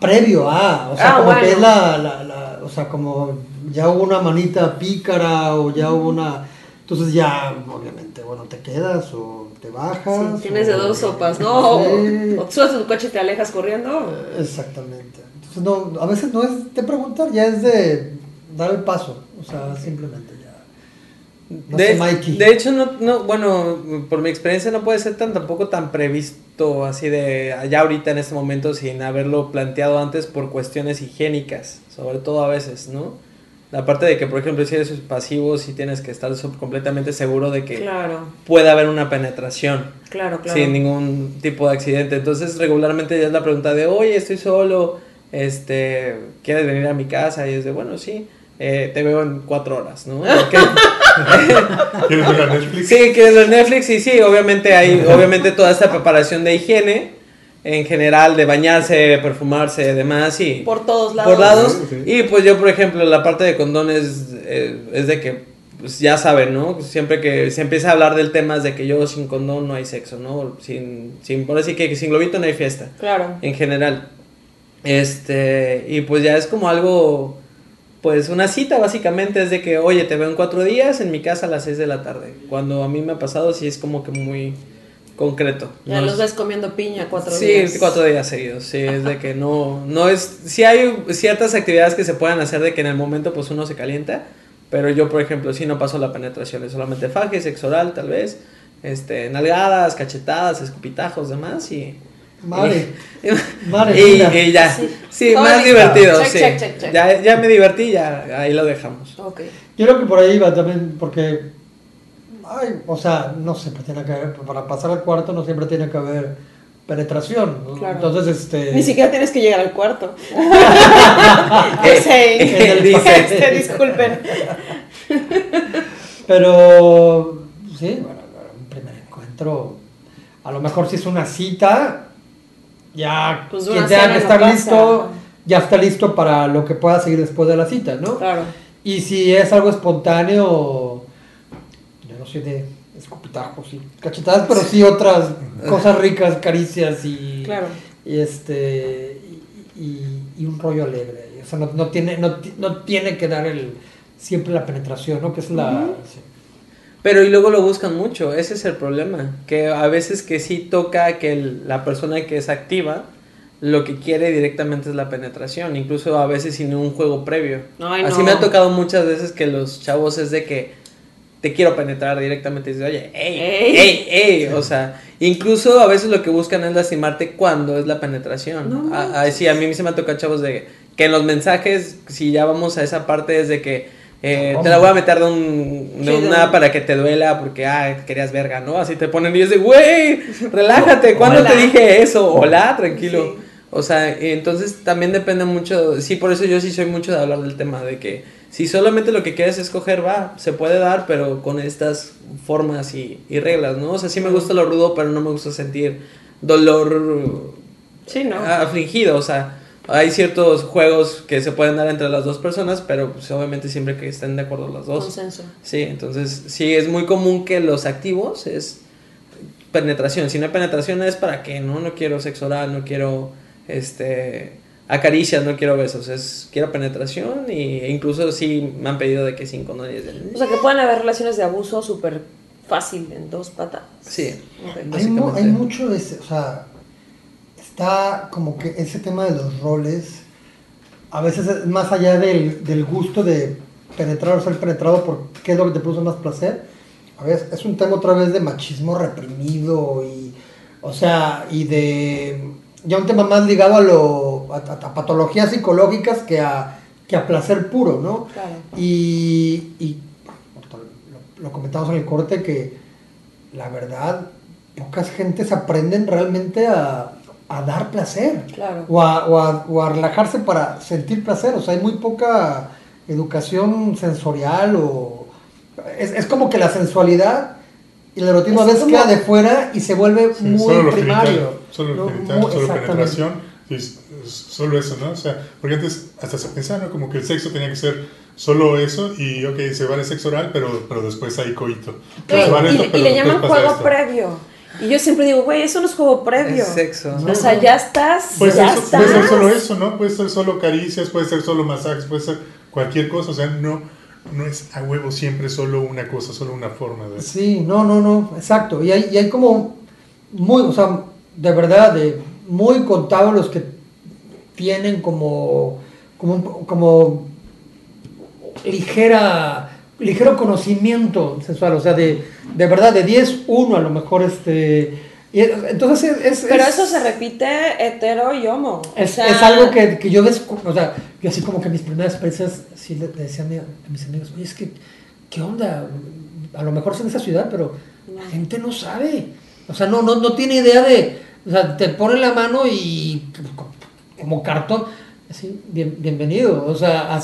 previo a, o sea, Ah, como bueno. que es la, la, la- o sea, como ya hubo una manita pícara o ya hubo una, entonces ya, obviamente, bueno, te quedas o te bajas. Sí, tienes de dos sopas, ¿no? Sí, O, o subes tu coche y te alejas corriendo. exactamente. Entonces, no, a veces no es de preguntar, ya es de dar el paso, o sea, simplemente de, de hecho, no, no, bueno, por mi experiencia no puede ser tan tampoco tan previsto así de allá ahorita en este momento sin haberlo planteado antes por cuestiones higiénicas, sobre todo a veces, ¿no? La parte de que, por ejemplo, si eres pasivo, si tienes que estar completamente seguro de que Claro, puede haber una penetración claro, claro. sin ningún tipo de accidente. Entonces, regularmente ya es la pregunta de, oye, estoy solo, este, ¿quieres venir a mi casa? Y es de, bueno, sí, eh, te veo en cuatro horas, ¿no? ¿Quieres ver a Netflix? Sí, que es de Netflix y sí, obviamente hay obviamente toda esta preparación de higiene en general, de bañarse, perfumarse, demás y Por todos lados. por lados. Sí, sí. Y pues yo, por ejemplo, la parte de condones eh, es de que, pues ya saben, ¿no? Siempre que se empieza a hablar del tema es de que yo sin condón no hay sexo, ¿no? Sin, sin por así que sin globito no hay fiesta, Claro. en general. Este, y pues ya es como algo, pues una cita básicamente es de que, oye, te veo en cuatro días en mi casa a las seis de la tarde. Cuando a mí me ha pasado, sí es como que muy concreto. Ya ¿no? los ves comiendo piña cuatro sí, días. cuatro días seguidos. Sí, es de que no, no es. Sí hay ciertas actividades que se pueden hacer de que en el momento pues uno se calienta, pero yo por ejemplo sí no paso la penetración, es solamente faje, sexo oral tal vez, este, nalgadas, cachetadas, escupitajos, demás y. Madre, y- madre y, ya, Sí. más listo. divertido, Check, sí. check, check, check. Ya, ya me divertí, ya ahí lo dejamos. Ok. Yo creo que por ahí va también, porque, ay, o sea, no siempre tiene que haber, para pasar al cuarto no siempre tiene que haber penetración. Claro. Entonces, este... Ni siquiera tienes que llegar al cuarto. Eh, eh, dice. Este, disculpen. Pero, sí, bueno, un primer encuentro, a lo mejor si es una cita, ya Pues quien tenga que estar listo, ya está listo para lo que pueda seguir después de la cita, ¿no? Claro. Y si es algo espontáneo, yo no soy de escupitajos y cachetadas, pero sí otras cosas ricas, caricias y, Claro. y este y, un rollo alegre. O sea, no, no tiene, no, no tiene que dar el siempre la penetración, ¿no? Que es la... sí. Pero y luego lo buscan mucho, ese es el problema, que a veces que sí toca que el- la persona que es activa lo que quiere directamente es la penetración, incluso a veces sin un juego previo. Ay, Así no. me ha tocado muchas veces que los chavos es de que te quiero penetrar directamente y dices, oye, ey, Ey. ey, ey, o sea, incluso a veces lo que buscan es lastimarte cuando es la penetración. No A- a- sí, a mí se me ha tocado chavos de que en los mensajes, si ya vamos a esa parte, es de que eh, te la voy a meter de, un, de Sí, una un- para que te duela porque, ah, querías verga, ¿no? Así te ponen y es de, güey, relájate, ¿cuándo Hola. te dije eso? Hola, tranquilo. Sí. O sea, entonces también depende mucho, sí, por eso yo sí soy mucho de hablar del tema, de que si solamente lo que quieres es coger, va, se puede dar, pero con estas formas y, y reglas, ¿no? O sea, sí me gusta lo rudo, pero no me gusta sentir dolor Sí, ¿no? afligido, o sea, Hay ciertos juegos que se pueden dar entre las dos personas, pero pues, obviamente siempre que estén de acuerdo las dos. Consenso. Sí, entonces sí es muy común que los activos es penetración. Si no hay penetración es para qué, ¿no? No quiero sexo oral, no quiero este acaricias, no quiero besos, es quiero penetración y e incluso sí me han pedido de que cinco no diez de- O sea, que pueden haber relaciones de abuso súper fácil en dos patas. Sí. Hay, mu- Básicamente. hay mucho de ese, o sea, está como que ese tema de los roles, a veces es más allá del, del gusto de penetrar o ser penetrado por qué es lo que te produce más placer, a veces es un tema otra vez de machismo reprimido y, o sea, y de, ya un tema más ligado a lo, a, a- a patologías psicológicas que a, que a placer puro, ¿no? Claro. Y, y lo, lo comentamos en el corte que la verdad, pocas gentes aprenden realmente a, a dar placer Claro. o, a, o a- o a relajarse para sentir placer. O sea, hay muy poca educación sensorial o... Es, es como que la sensualidad y el erotismo a Es veces como- queda de fuera y se vuelve Sí, muy solo lo primario. genital, solo genital, Muy- solo penetración, solo eso, ¿no? O sea, porque antes hasta se pensaba, ¿no? Como que el sexo tenía que ser solo eso y, ok, se vale sexo oral, pero, pero después hay coito. Vale y, esto, y le llaman juego esto. previo. Y yo siempre digo, güey, eso no es juego previo. Es sexo. O sea, ya estás. Puede ya ser, estás. puede ser solo eso, ¿no? Puede ser solo caricias, puede ser solo masajes, puede ser cualquier cosa. O sea, no, no es a huevo siempre solo una cosa, solo una forma de... Sí, no, no, no, exacto. Y hay, y hay como muy, o sea, de verdad, de muy contados los que tienen como, como, un- como ligera, ligero conocimiento sensual, o sea, de, de verdad, de 10, 1 a lo mejor, este... y entonces es... es- Pero es- eso se repite hetero y homo. O es, sea, es algo que, que yo descu- o sea, yo así como que mis primeras experiencias, sí le, decía a, mi- a mis amigos, oye, es que, ¿qué onda? A lo mejor es en esa ciudad, pero la gente no sabe. O sea, no, no, no tiene idea de, o sea, te ponen la mano y co- como cartón. Así, bien, bienvenido, o sea,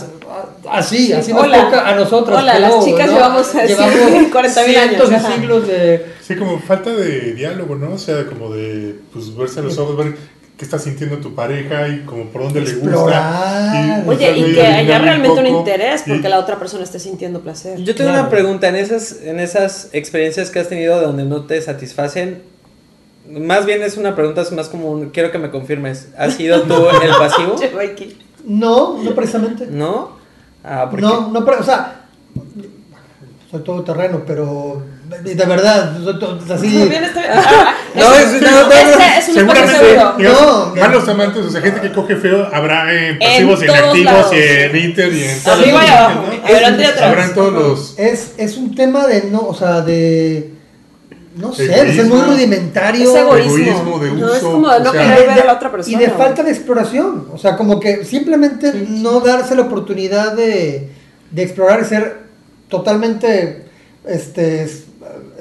así, así nos Hola. toca a nosotros. Hola, las no, chicas ¿no? llevamos llevamos 40,000 años, cientos y ajá. siglos de, Sí, como falta de diálogo, ¿no? O sea, como de, pues, verse a los ojos, ver qué está sintiendo tu pareja y como por dónde le gusta. Oye, y que haya realmente un poco, interés y- porque la otra persona esté sintiendo placer. Yo tengo Claro. una pregunta, en esas, en esas experiencias que has tenido donde no te satisfacen, más bien es una pregunta, es más como un, quiero que me confirmes, ¿has sido tú el pasivo? No, no precisamente. ¿No? Ah, porque- No, no, pero, o sea, soy todo terreno, pero de, de verdad, soy todo, así. Muy bien, bien. Ah, No, es, es- no, no, es un Seguramente, seguro. digamos, No, malos amantes, o sea, gente que coge feo, habrá en pasivos y en todos activos lados. y en Inter y en todos Arriba los y abajo. sitios, ¿no? Adelante y atrás. Habrán todos los... Es, es un tema de no, o sea, de. No sé, Egoísmo. de ser muy rudimentario. Es egoísmo. Egoísmo de No, es uso, como de no sea- querer de- ver a la otra persona. Y de falta de exploración. O sea, como que simplemente no darse la oportunidad de, de explorar y ser totalmente este,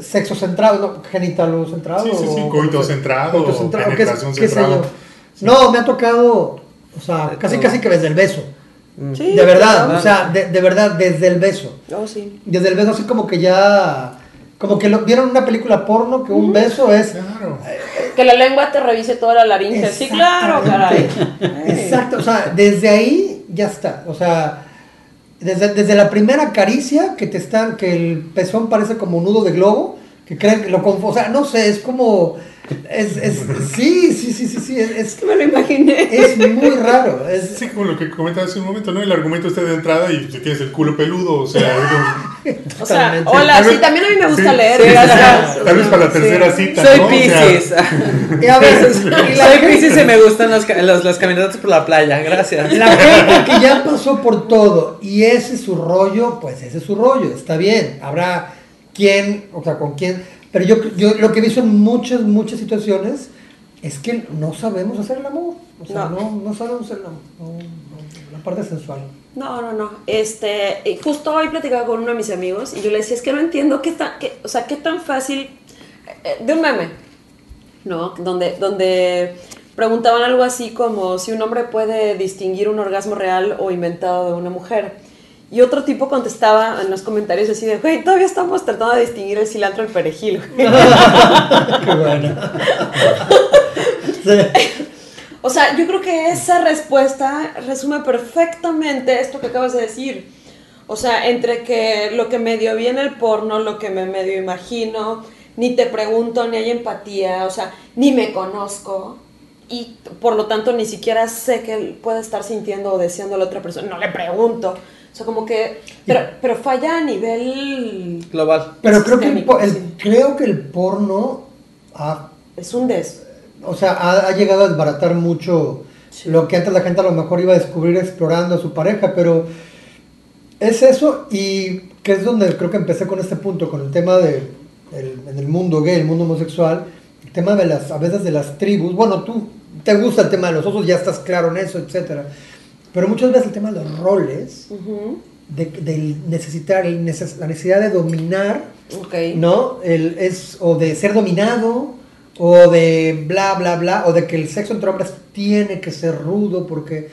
sexo centrado, no, genitalo centrado. Sí, sí, sí, o- coito centrado, coito o centrado, penetración qué. No, me ha tocado, o sea, De casi todo. casi que desde el beso. Sí, de verdad, claro. o sea, de, de verdad, desde el beso. Oh, sí. Desde el beso así como que ya... Como que lo, vieron una película porno que un beso es... Claro. Que la lengua te revise toda la laringe. Sí, claro, caray. Exacto, o sea, desde ahí ya está. O sea, desde, desde la primera caricia que te están, que el pezón parece como un nudo de globo, que creen que lo conf- O sea, no sé, es como. Es, es, sí, sí, sí, sí, sí. Es, es, Me lo imaginé. es muy raro. Es, Sí, como lo que comentabas hace un momento, ¿no? El argumento está de entrada y tienes el culo peludo, o sea... O sea, Totalmente. hola, sí, también a mí me gusta sí, leer. sí, Tal vez para la tercera cita, Soy ¿no? O sea, Pisces. y a Soy y la gente- Pisces y me gustan las, las, las caminatas por la playa, gracias. La gente que ya pasó por todo y ese es su rollo, pues ese es su rollo, está bien. Habrá quien, o sea, con quién. Pero yo, yo lo que he visto en muchas, muchas situaciones es que no sabemos hacer el amor. O sea, No. no, no, sabemos hacer el amor. no, la parte sensual. No, no, no. Este, justo hoy platicaba con uno de mis amigos y yo le decía, es que no entiendo qué tan, qué- o sea, qué tan fácil, eh, de un meme, ¿no? Donde, donde preguntaban algo así como si un hombre puede distinguir un orgasmo real o inventado de una mujer. Y otro tipo contestaba en los comentarios así de, güey, todavía estamos tratando de distinguir el cilantro del perejil. güey". Qué bueno. Sí. O O sea, yo creo que esa respuesta resume perfectamente esto que acabas de decir. O sea, entre que lo que medio vi en el porno, lo que me medio imagino, ni te pregunto, ni hay empatía, o sea, ni me conozco. Y por lo tanto ni siquiera sé que él puede estar sintiendo o deseando a la otra persona. No le pregunto. O sea, como que... Pero, pero falla a nivel... Global. Pero creo que, el, el- Sí. creo que el porno ha, Es un des... o sea, ha, ha llegado a desbaratar mucho Sí. lo que antes la gente a lo mejor iba a descubrir explorando a su pareja, pero es eso y que es donde creo que empecé con este punto, con el tema de el- en el mundo gay, el mundo homosexual, el tema de las, a veces de las tribus, bueno, tú te gusta el tema de los osos, ya estás claro en eso, etcétera, pero muchas veces el tema de los roles, Ujú. de, del necesitar, el neces- la necesidad de dominar, Ok. ¿no? El, es, o de ser dominado, o de bla, bla, bla, o de que el sexo entre hombres tiene que ser rudo, porque,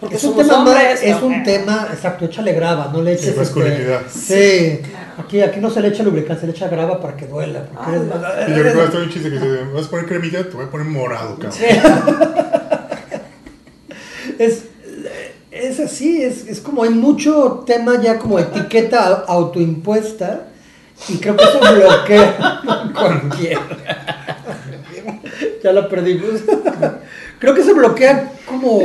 Porque es un tema, es un tema, exacto, échale grava, no le eches... este, masculinidad. sí, aquí, aquí no se le echa lubricante, se le echa grava para que duela. porque eres- Y yo recuerdo un chiste que dice, vas a poner cremita, te voy a poner morado, cabrón. es, es así, es, es como hay mucho tema ya como etiqueta au- autoimpuesta y creo que eso bloquea cualquiera. ya lo perdimos. creo que eso bloquea como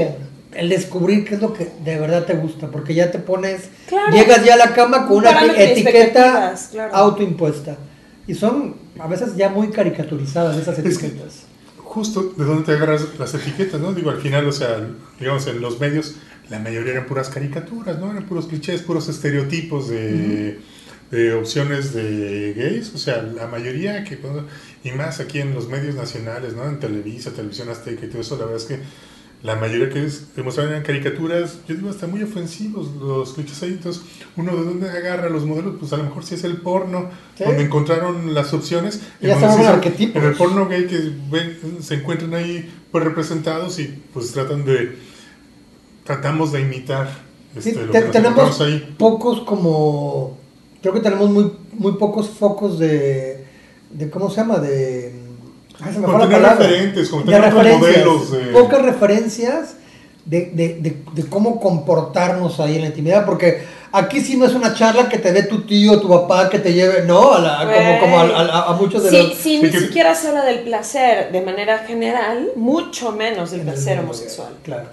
el descubrir qué es lo que de verdad te gusta, porque ya te pones, Claro. llegas ya a la cama con Un una etiqueta claro. autoimpuesta. Y son a veces ya muy caricaturizadas esas Es que- etiquetas. Justo de dónde te agarras las etiquetas, ¿no? Digo, al final, o sea, digamos, en los medios, la mayoría eran puras caricaturas, ¿no? Eran puros clichés, puros estereotipos de, de opciones de gays, o sea, la mayoría que, cuando- y más aquí en los medios nacionales, ¿no? En Televisa, Televisión Azteca y todo eso, la verdad es que la mayoría que es, demostraban eran caricaturas, yo digo, hasta muy ofensivos los clichés ahí, entonces, uno de dónde agarra los modelos, pues a lo mejor sí es el porno, Sí. donde encontraron las opciones, Y ya en hizo-. En el porno gay que ven, se encuentran ahí pues representados y pues tratan de, tratamos de imitar este, Sí, lo que tenemos ahí. pocos como creo que tenemos muy muy pocos focos de de cómo se llama de ay, tener palabra. referentes, tener otros modelos de- pocas referencias de, de, de, de cómo comportarnos ahí en la intimidad porque aquí sí no es una charla que te dé tu tío tu papá que te lleve no a la, como, como a, a- a muchos de Si, los si Sí, ni que- siquiera se habla del placer de manera general, mucho menos del placer homosexual. claro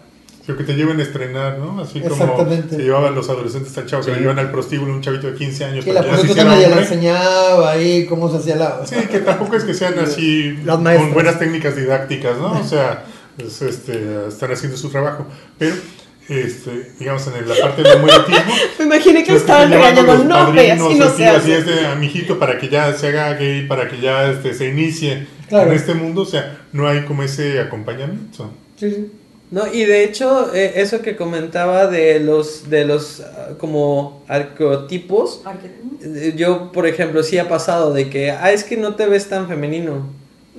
Lo que te lleven a estrenar, ¿no? Así como se llevaban los adolescentes al chavo, que lo llevan al prostíbulo un chavito de 15 años sí, para la que ya se prostituta nadie le enseñaba ahí cómo se hacía la Sí, que tampoco es que sean así con buenas técnicas didácticas, ¿no? O sea, es, este, están haciendo su trabajo. Pero, este, digamos, en la parte del erotismo, Me imaginé que estaban regañando, no, ve, así padrinos, no así, se así es de amiguito para que ya se haga gay, para que ya este, se inicie Claro. en este mundo, o sea, no hay como ese acompañamiento. sí, sí. No, y de hecho, eh, eso que comentaba de los, de los ah, como arqueotipos, eh, yo, por ejemplo, sí ha pasado de que, ah, es que no te ves tan femenino.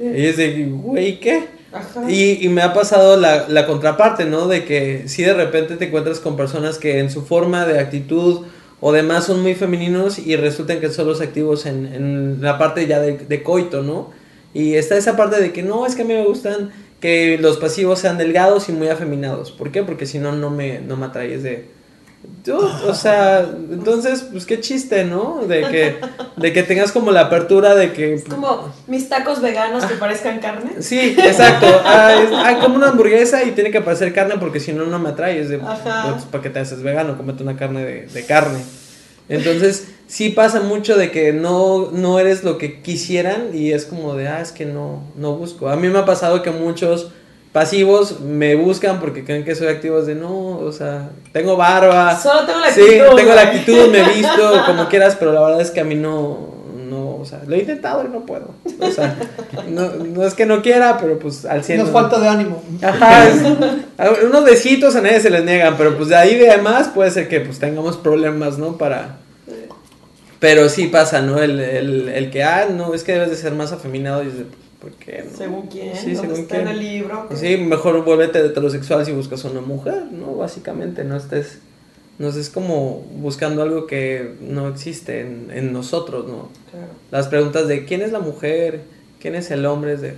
Y es de, güey, ¿qué? Ajá. Y, y me ha pasado la, la contraparte, ¿no? De que si de repente te encuentras con personas que en su forma de actitud o demás son muy femeninos y resultan que son los activos en, en la parte ya de, de coito, ¿no? Y está esa parte de que no, es que a mí me gustan que los pasivos sean delgados y muy afeminados. ¿Por qué? Porque si no, no me, no me atraes de... Yo, o sea, entonces, pues qué chiste, ¿no? De que, de que tengas como la apertura de que... Es como mis tacos veganos que parezcan carne. Sí, exacto. Ah, es- ah, como una hamburguesa y tiene que parecer carne porque si no, no me atrae. Es de, Ajá. pues, ¿para qué te haces vegano? Comete una carne de, de carne. Entonces, sí pasa mucho de que no, no eres lo que quisieran y es como de, ah, es que no, no busco. A mí me ha pasado que muchos pasivos me buscan porque creen que soy activo. Es de, no, o sea, tengo barba. Solo tengo la Sí, actitud. tengo la actitud, me he visto como quieras, pero la verdad es que a mí no, no, o sea, lo he intentado y no puedo. O sea, no, no es que no quiera, pero pues al 100. nos no. falta de ánimo Ajá, es- unos besitos a nadie se les niegan, pero pues de ahí de más puede ser que pues tengamos problemas, ¿no? Para... Pero sí pasa, ¿no? El, el, el que, ah, no, es que debes de ser más afeminado y es de, ¿por qué no? Según quién, Sí, ¿dónde según está quién. en el libro? Sí, mejor vuélvete heterosexual si buscas una mujer, ¿no? Básicamente, no estés... No estés como buscando algo que no existe en, en nosotros, ¿no? Claro. Las preguntas de quién es la mujer, quién es el hombre, es de...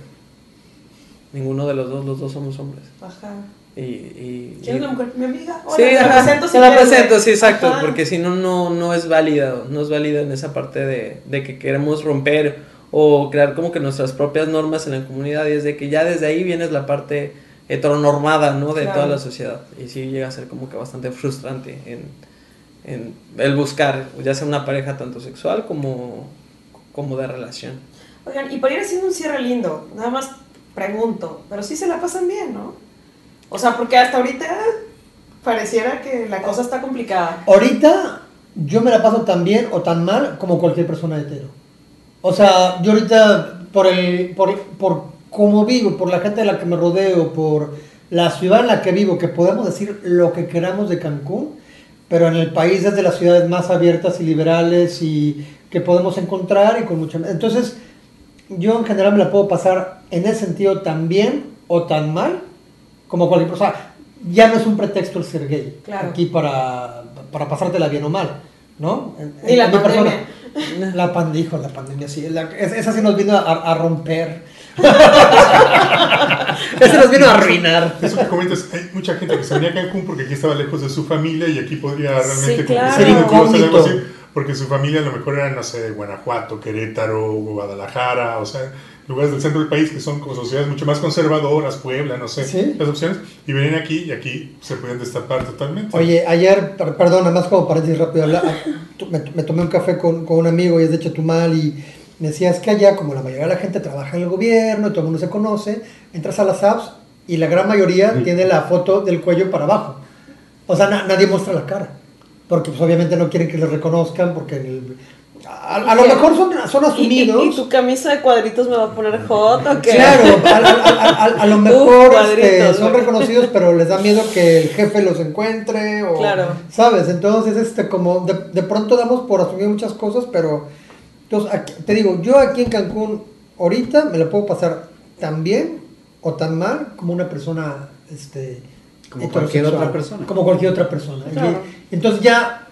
Ninguno de los dos, los dos somos hombres. Ajá. Y, y, ¿Quién y- es la mujer? Mi amiga. Hola, Sí, te la presento te la quieres, presento, sí, exacto, Ajá. porque si no, no, no es válida, no es válida en esa parte de, de que queremos romper o crear como que nuestras propias normas en la comunidad y es de que ya desde ahí viene la parte heteronormada, ¿no? De Claro. toda la sociedad y sí llega a ser como que bastante frustrante en, en el buscar ya sea una pareja tanto sexual como, como de relación. Oigan, y para ir haciendo un cierre lindo, nada más pregunto, pero sí se la pasan bien, ¿no? O sea, porque hasta ahorita pareciera que la cosa está complicada. Ahorita yo me la paso tan bien o tan mal como cualquier persona hetero. O sea, yo ahorita por el por, por cómo vivo, por la gente de la que me rodeo, por la ciudad en la que vivo, que podemos decir lo que queramos de Cancún, pero en el país es de las ciudades más abiertas y liberales y que podemos encontrar y con mucha... Entonces, yo en general me la puedo pasar en ese sentido tan bien o tan mal como cualquier persona. Ya no es un pretexto el ser gay Claro. aquí para, para pasártela bien o mal, ¿no? Ni la pandemia. La pandemia, hijo, la pandemia, sí. la- es- esa sí nos vino a, a romper. esa nos vino a arruinar. Eso que comentas, hay mucha gente que se venía a Cancún porque aquí estaba lejos de su familia y aquí podría realmente Sí, claro. ser Incógnito. así, porque su familia a lo mejor era, no sé, Guanajuato, Querétaro, Guadalajara, o sea, lugares del centro del país que son como sociedades mucho más conservadoras, Puebla, no sé, Sí. las opciones, y venían aquí y aquí se podían destapar totalmente. Oye, ayer, per- perdón, nada más como paréntesis rápido, me, me tomé un café con, con un amigo y es de Chetumal y me decía, es que allá, como la mayoría de la gente trabaja en el gobierno y todo el mundo se conoce, entras a las apps y la gran mayoría tiene la foto del cuello para abajo. O sea, na- nadie muestra la cara. Porque pues, obviamente no quieren que les reconozcan porque el- a, a lo mejor son, son ¿Y, y, asumidos. y tu camisa de cuadritos me va a poner hot o qué? Claro, a, a- a- a- a lo mejor este, son reconocidos, pero les da miedo que el jefe los encuentre o, Claro. ¿sabes? Entonces, este, como de, de pronto damos por asumir muchas cosas, pero, entonces, aquí- te digo, yo aquí en Cancún, ahorita me la puedo pasar tan bien o tan mal como una persona, este, Como cualquier otra persona. Como cualquier otra persona. Claro. entonces ya,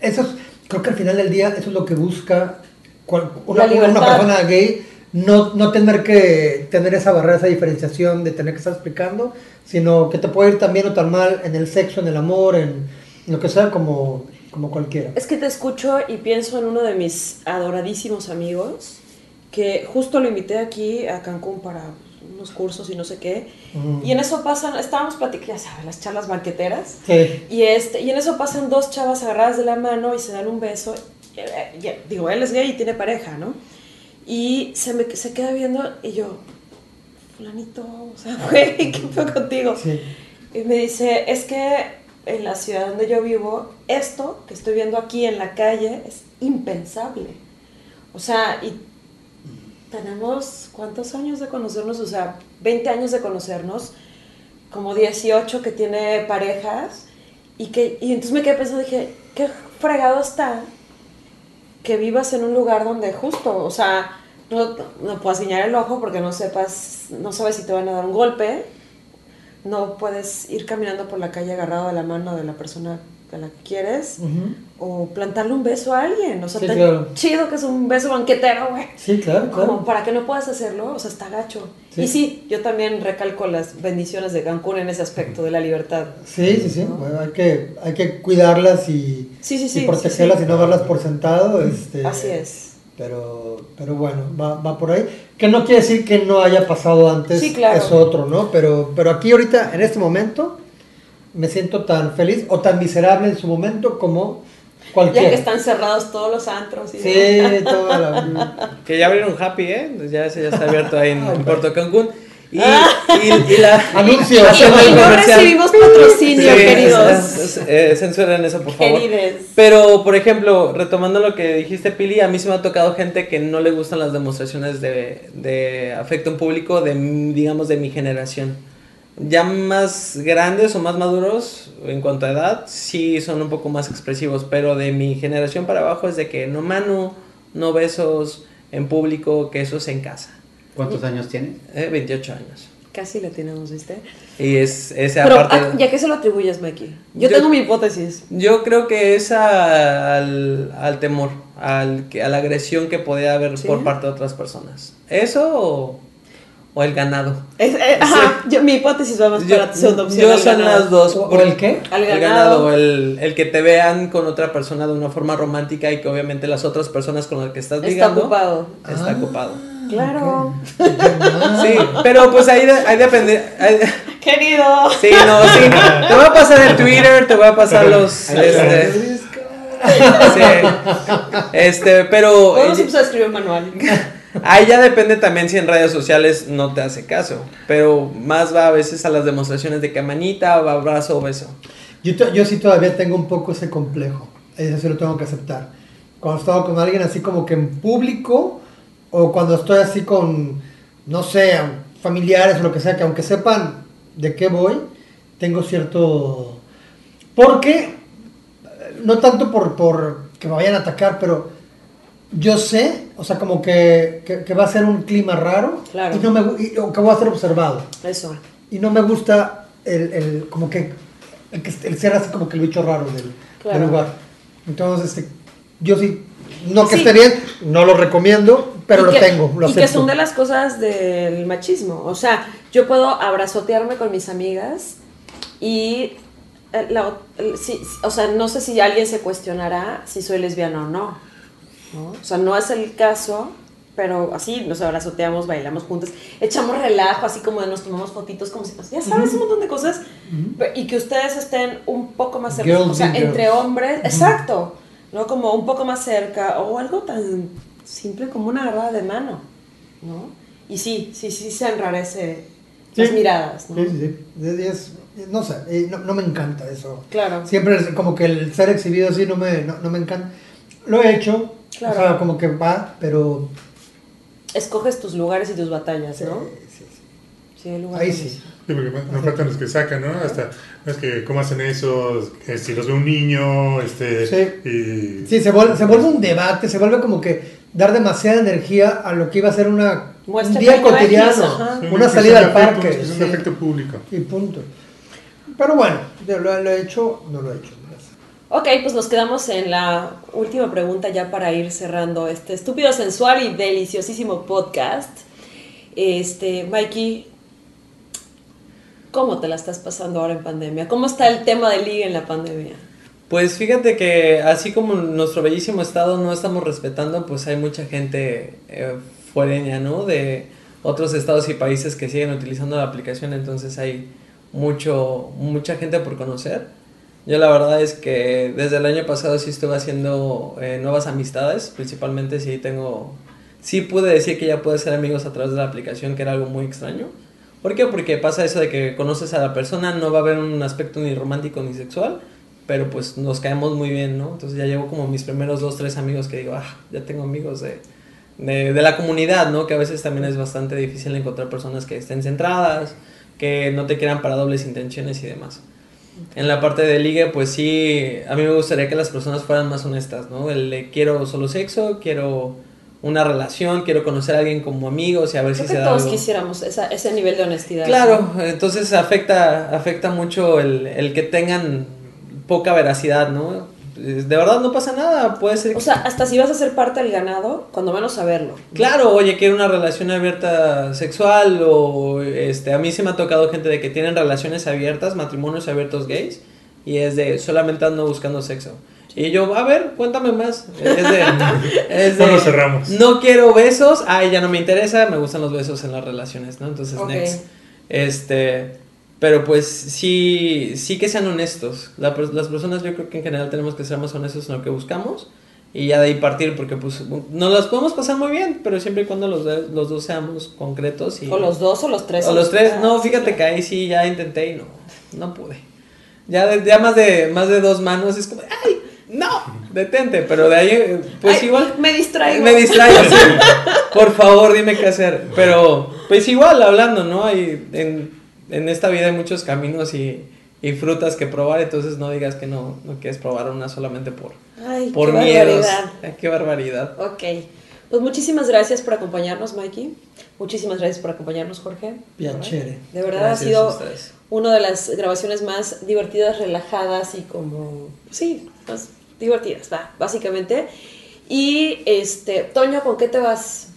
eso es, creo que al final del día, eso es lo que busca cual- una, persona gay no, no tener que tener esa barrera, esa diferenciación de tener que estar explicando, sino que te puede ir tan bien o tan mal en el sexo, en el amor, en, en lo que sea, como, como cualquiera. Es que te escucho y pienso en uno de mis adoradísimos amigos, que justo lo invité aquí a Cancún para unos cursos y no sé qué. Mm. Y en eso pasan, estábamos platicando, ya sabes, las charlas banqueteras. Sí. Y, este, y en eso pasan dos chavas agarradas de la mano y se dan un beso. Y, eh, ya, digo, él es gay y tiene pareja, ¿no? Y se me se queda viendo y yo, fulanito, o sea, güey, ¿qué fue contigo? Sí. Y me dice, es que en la ciudad donde yo vivo, esto que estoy viendo aquí en la calle es impensable. O sea, y tenemos cuántos años de conocernos, o sea, 20 años de conocernos, como 18 que tiene parejas, y que y entonces me quedé pensando, dije, qué fregado está que vivas en un lugar donde justo, o sea, no, no puedes guiñar el ojo porque no sepas, no sabes si te van a dar un golpe, no puedes ir caminando por la calle agarrado de la mano de la persona a la que quieres, o plantarle un beso a alguien, o sea, Sí, tan claro. chido que es un beso banquetero, güey. Sí, claro, Como para que no puedas hacerlo, o sea, está gacho. Sí. Y sí, yo también recalco las bendiciones de Cancún en ese aspecto de la libertad. Sí, sí, sí. ¿No? Bueno, hay, que, hay que cuidarlas y, Sí, sí, sí, y protegerlas y no darlas por sentado. Este, Así es. Pero, pero bueno, va, va por ahí. Que no quiere decir que no haya pasado antes, Sí, claro. es otro, ¿no? Pero, pero aquí ahorita, en este momento, me siento tan feliz o tan miserable en su momento como cualquiera. Ya que están cerrados todos los antros y Sí, toda la... Que ya abrieron Happy, ¿eh? Pues Ya, ese ya está abierto ahí en, pues. Puerto Cancún. Y, Ah. y, y la... Anuncio. Y, Hacemos y no recibimos patrocinio, Sí, queridos. eh, censuren eso, por favor. Querides. Pero, por ejemplo, retomando lo que dijiste, Pili, a mí se me ha tocado gente que no le gustan las demostraciones de, de afecto en público, de, m- digamos, de mi generación. Ya más grandes o más maduros en cuanto a edad, sí son un poco más expresivos, pero de mi generación para abajo es de que no mano, no besos en público, que eso es en casa. ¿Cuántos años tienes? Eh, 28 años. Casi la tenemos, ¿viste? Y es ese Pero, aparte... ah, ¿y a qué se lo atribuyes, Mikey? Yo, Yo- tengo mi hipótesis. Yo creo que es a- al, al temor, al, que- a la agresión que podía haber ¿Sí? por parte de otras personas. ¿Eso o, o el ganado. Es- eh, ajá, yo- mi hipótesis va más Yo, para tu segunda opción. yo son ganado. las dos. ¿O- o por- el qué? Al El ganado. ganado, el, el que te vean con otra persona de una forma romántica y que obviamente las otras personas con las que estás Está ligando ocupado. está Ah. ocupado. Claro. Sí, pero pues ahí, ahí depende. ahí- Querido. sí, no, sí. Te voy a pasar el Twitter, te voy a pasar los. Este, sí, este, pero. Vamos a eh, empezar a escribir un manual. Ahí ya depende también si en redes sociales no te hace caso. Pero más va a veces a las demostraciones de que manita o abrazo o beso. Yo, sí todavía tengo un poco ese complejo. Eso sí lo tengo que aceptar. Cuando estoy con alguien así como que en público o cuando estoy así con, no sé, familiares o lo que sea, que aunque sepan de qué voy, tengo cierto... Porque, no tanto por, por que me vayan a atacar, pero yo sé, o sea, como que, que, que va a ser un clima raro Claro. y no me, y- o que voy a ser observado Eso. y no me gusta el, el como que el, el ser así como que el bicho raro del, Claro. del lugar. Entonces, este, yo sí, no que Sí. esté bien, no lo recomiendo, pero Y lo que- tengo, lo y acepto. que son de las cosas del machismo. O sea, yo puedo abrazotearme con mis amigas y. eh, la sí, sí, o sea, no sé si alguien se cuestionará si soy lesbiana o no. ¿No? O sea, no es el caso, pero así nos abrazoteamos, bailamos juntas, echamos relajo, así como nos tomamos fotitos, como si, ya sabes, un montón de cosas. Y que ustedes estén un poco más cerca, o sea, entre hombres, exacto, ¿no? Como un poco más cerca, o algo tan simple como una agarrada de mano, ¿no? Y sí, sí, sí se enrarece las Sí. miradas, ¿no? Sí, sí, sí. Es- no sé, eh, no, no me encanta eso. Claro. Siempre es como que el ser exhibido así no me, no, no me encanta. Lo he hecho, Claro. o sea, como que va, pero Escoges tus lugares y tus batallas, sí, ¿no? sí, sí. Sí, hay lugares ahí sí. Sí, porque no faltan los que sacan, ¿no? Hasta, no es que, ¿cómo hacen eso? Si los ve un niño, este... Sí. Y, Sí, se vuelve, se vuelve un debate, se vuelve como que dar demasiada energía a lo que iba a ser una, un día cotidiano. Sí, una salida al parque. Es un sí, afecto público. y punto. Pero bueno, yo lo, lo he hecho, no lo he hecho. Ok, pues nos quedamos en la última pregunta ya para ir cerrando este estúpido, sensual y deliciosísimo podcast. Este, Mikey, ¿cómo te la estás pasando ahora en pandemia? ¿Cómo está el tema de liga en la pandemia? Pues fíjate que así como nuestro bellísimo estado no estamos respetando, pues hay mucha gente eh, fuereña, ¿no? De otros estados y países que siguen utilizando la aplicación, entonces hay mucho, mucha gente por conocer. Yo la verdad es que desde el año pasado sí estuve haciendo eh, nuevas amistades, principalmente sí tengo, sí pude decir que ya pude ser amigos a través de la aplicación, que era algo muy extraño. ¿Por qué? Porque pasa eso de que conoces a la persona, no va a haber un aspecto ni romántico ni sexual, pero pues nos caemos muy bien, ¿no? Entonces ya llevo como mis primeros dos, tres amigos que digo, ah, ya tengo amigos de, de, de la comunidad, ¿no? Que a veces también es bastante difícil encontrar personas que estén centradas, que no te quieran para dobles intenciones y demás. En la parte de ligue, pues sí, a mí me gustaría que las personas fueran más honestas, ¿no? El de quiero solo sexo, quiero una relación, quiero conocer a alguien como amigos y a ver Creo si que se da todos algo. quisiéramos esa- ese nivel de honestidad. Claro, entonces afecta, afecta mucho el, el que tengan poca veracidad, ¿no? De verdad no pasa nada, puede ser... O sea, hasta si vas a ser parte del ganado, cuando menos saberlo. Claro, oye, quiero una relación abierta sexual o este, a mí se me ha tocado gente de que tienen relaciones abiertas, matrimonios abiertos gays y es de solamente ando buscando sexo. Y yo, a ver, cuéntame más. Es de, es de ¿Cuándo cerramos? no quiero besos, ay, ya no me interesa, me gustan los besos en las relaciones, ¿no? Entonces, next. Este, pero pues sí, sí que sean honestos. La las personas yo creo que en general tenemos que ser más honestos en lo que buscamos y ya de ahí partir porque pues nos las podemos pasar muy bien, pero siempre y cuando los, de- los dos seamos concretos y... O los dos o los tres. O los tres, no, fíjate que ahí sí ya intenté y no, no pude. Ya, de- ya más de más de dos manos es como, ¡ay! ¡No! Detente, pero de ahí, eh, pues Ay, igual... Me distraigo. Me distraigo, sí. Por favor, dime qué hacer. Pero, pues igual, hablando, ¿no? Hay, en, en esta vida hay muchos caminos y, y frutas que probar, entonces no digas que no, no quieres probar una solamente por, Ay, por qué miedos. barbaridad. Ay, qué barbaridad. Ok. Pues muchísimas gracias por acompañarnos, Mikey. Muchísimas gracias por acompañarnos, Jorge. Piacere. De verdad Gracias ha sido una de las grabaciones más divertidas, relajadas y como, sí, más divertidas, va, básicamente. Y este, Toño, ¿con qué te vas?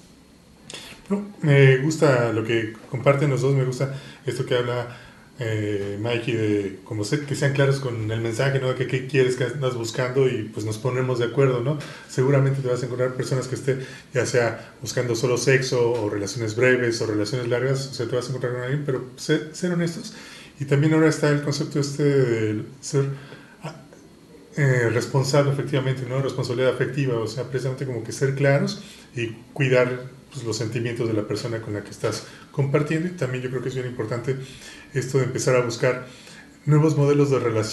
No, me gusta lo que comparten los dos, me gusta esto que habla eh, Mikey de como sé, que sean claros con el mensaje, ¿no? Que qué quieres que andas buscando y pues nos ponemos de acuerdo, ¿no? Seguramente te vas a encontrar personas que estén ya sea buscando solo sexo o relaciones breves o relaciones largas, o sea, te vas a encontrar con alguien, pero ser, ser honestos. Y también ahora está el concepto este de ser ah, eh, responsable efectivamente, ¿no? Responsabilidad afectiva, o sea, precisamente como que ser claros y cuidar pues, los sentimientos de la persona con la que estás compartiendo. Y también yo creo que es bien importante esto de empezar a buscar nuevos modelos de relación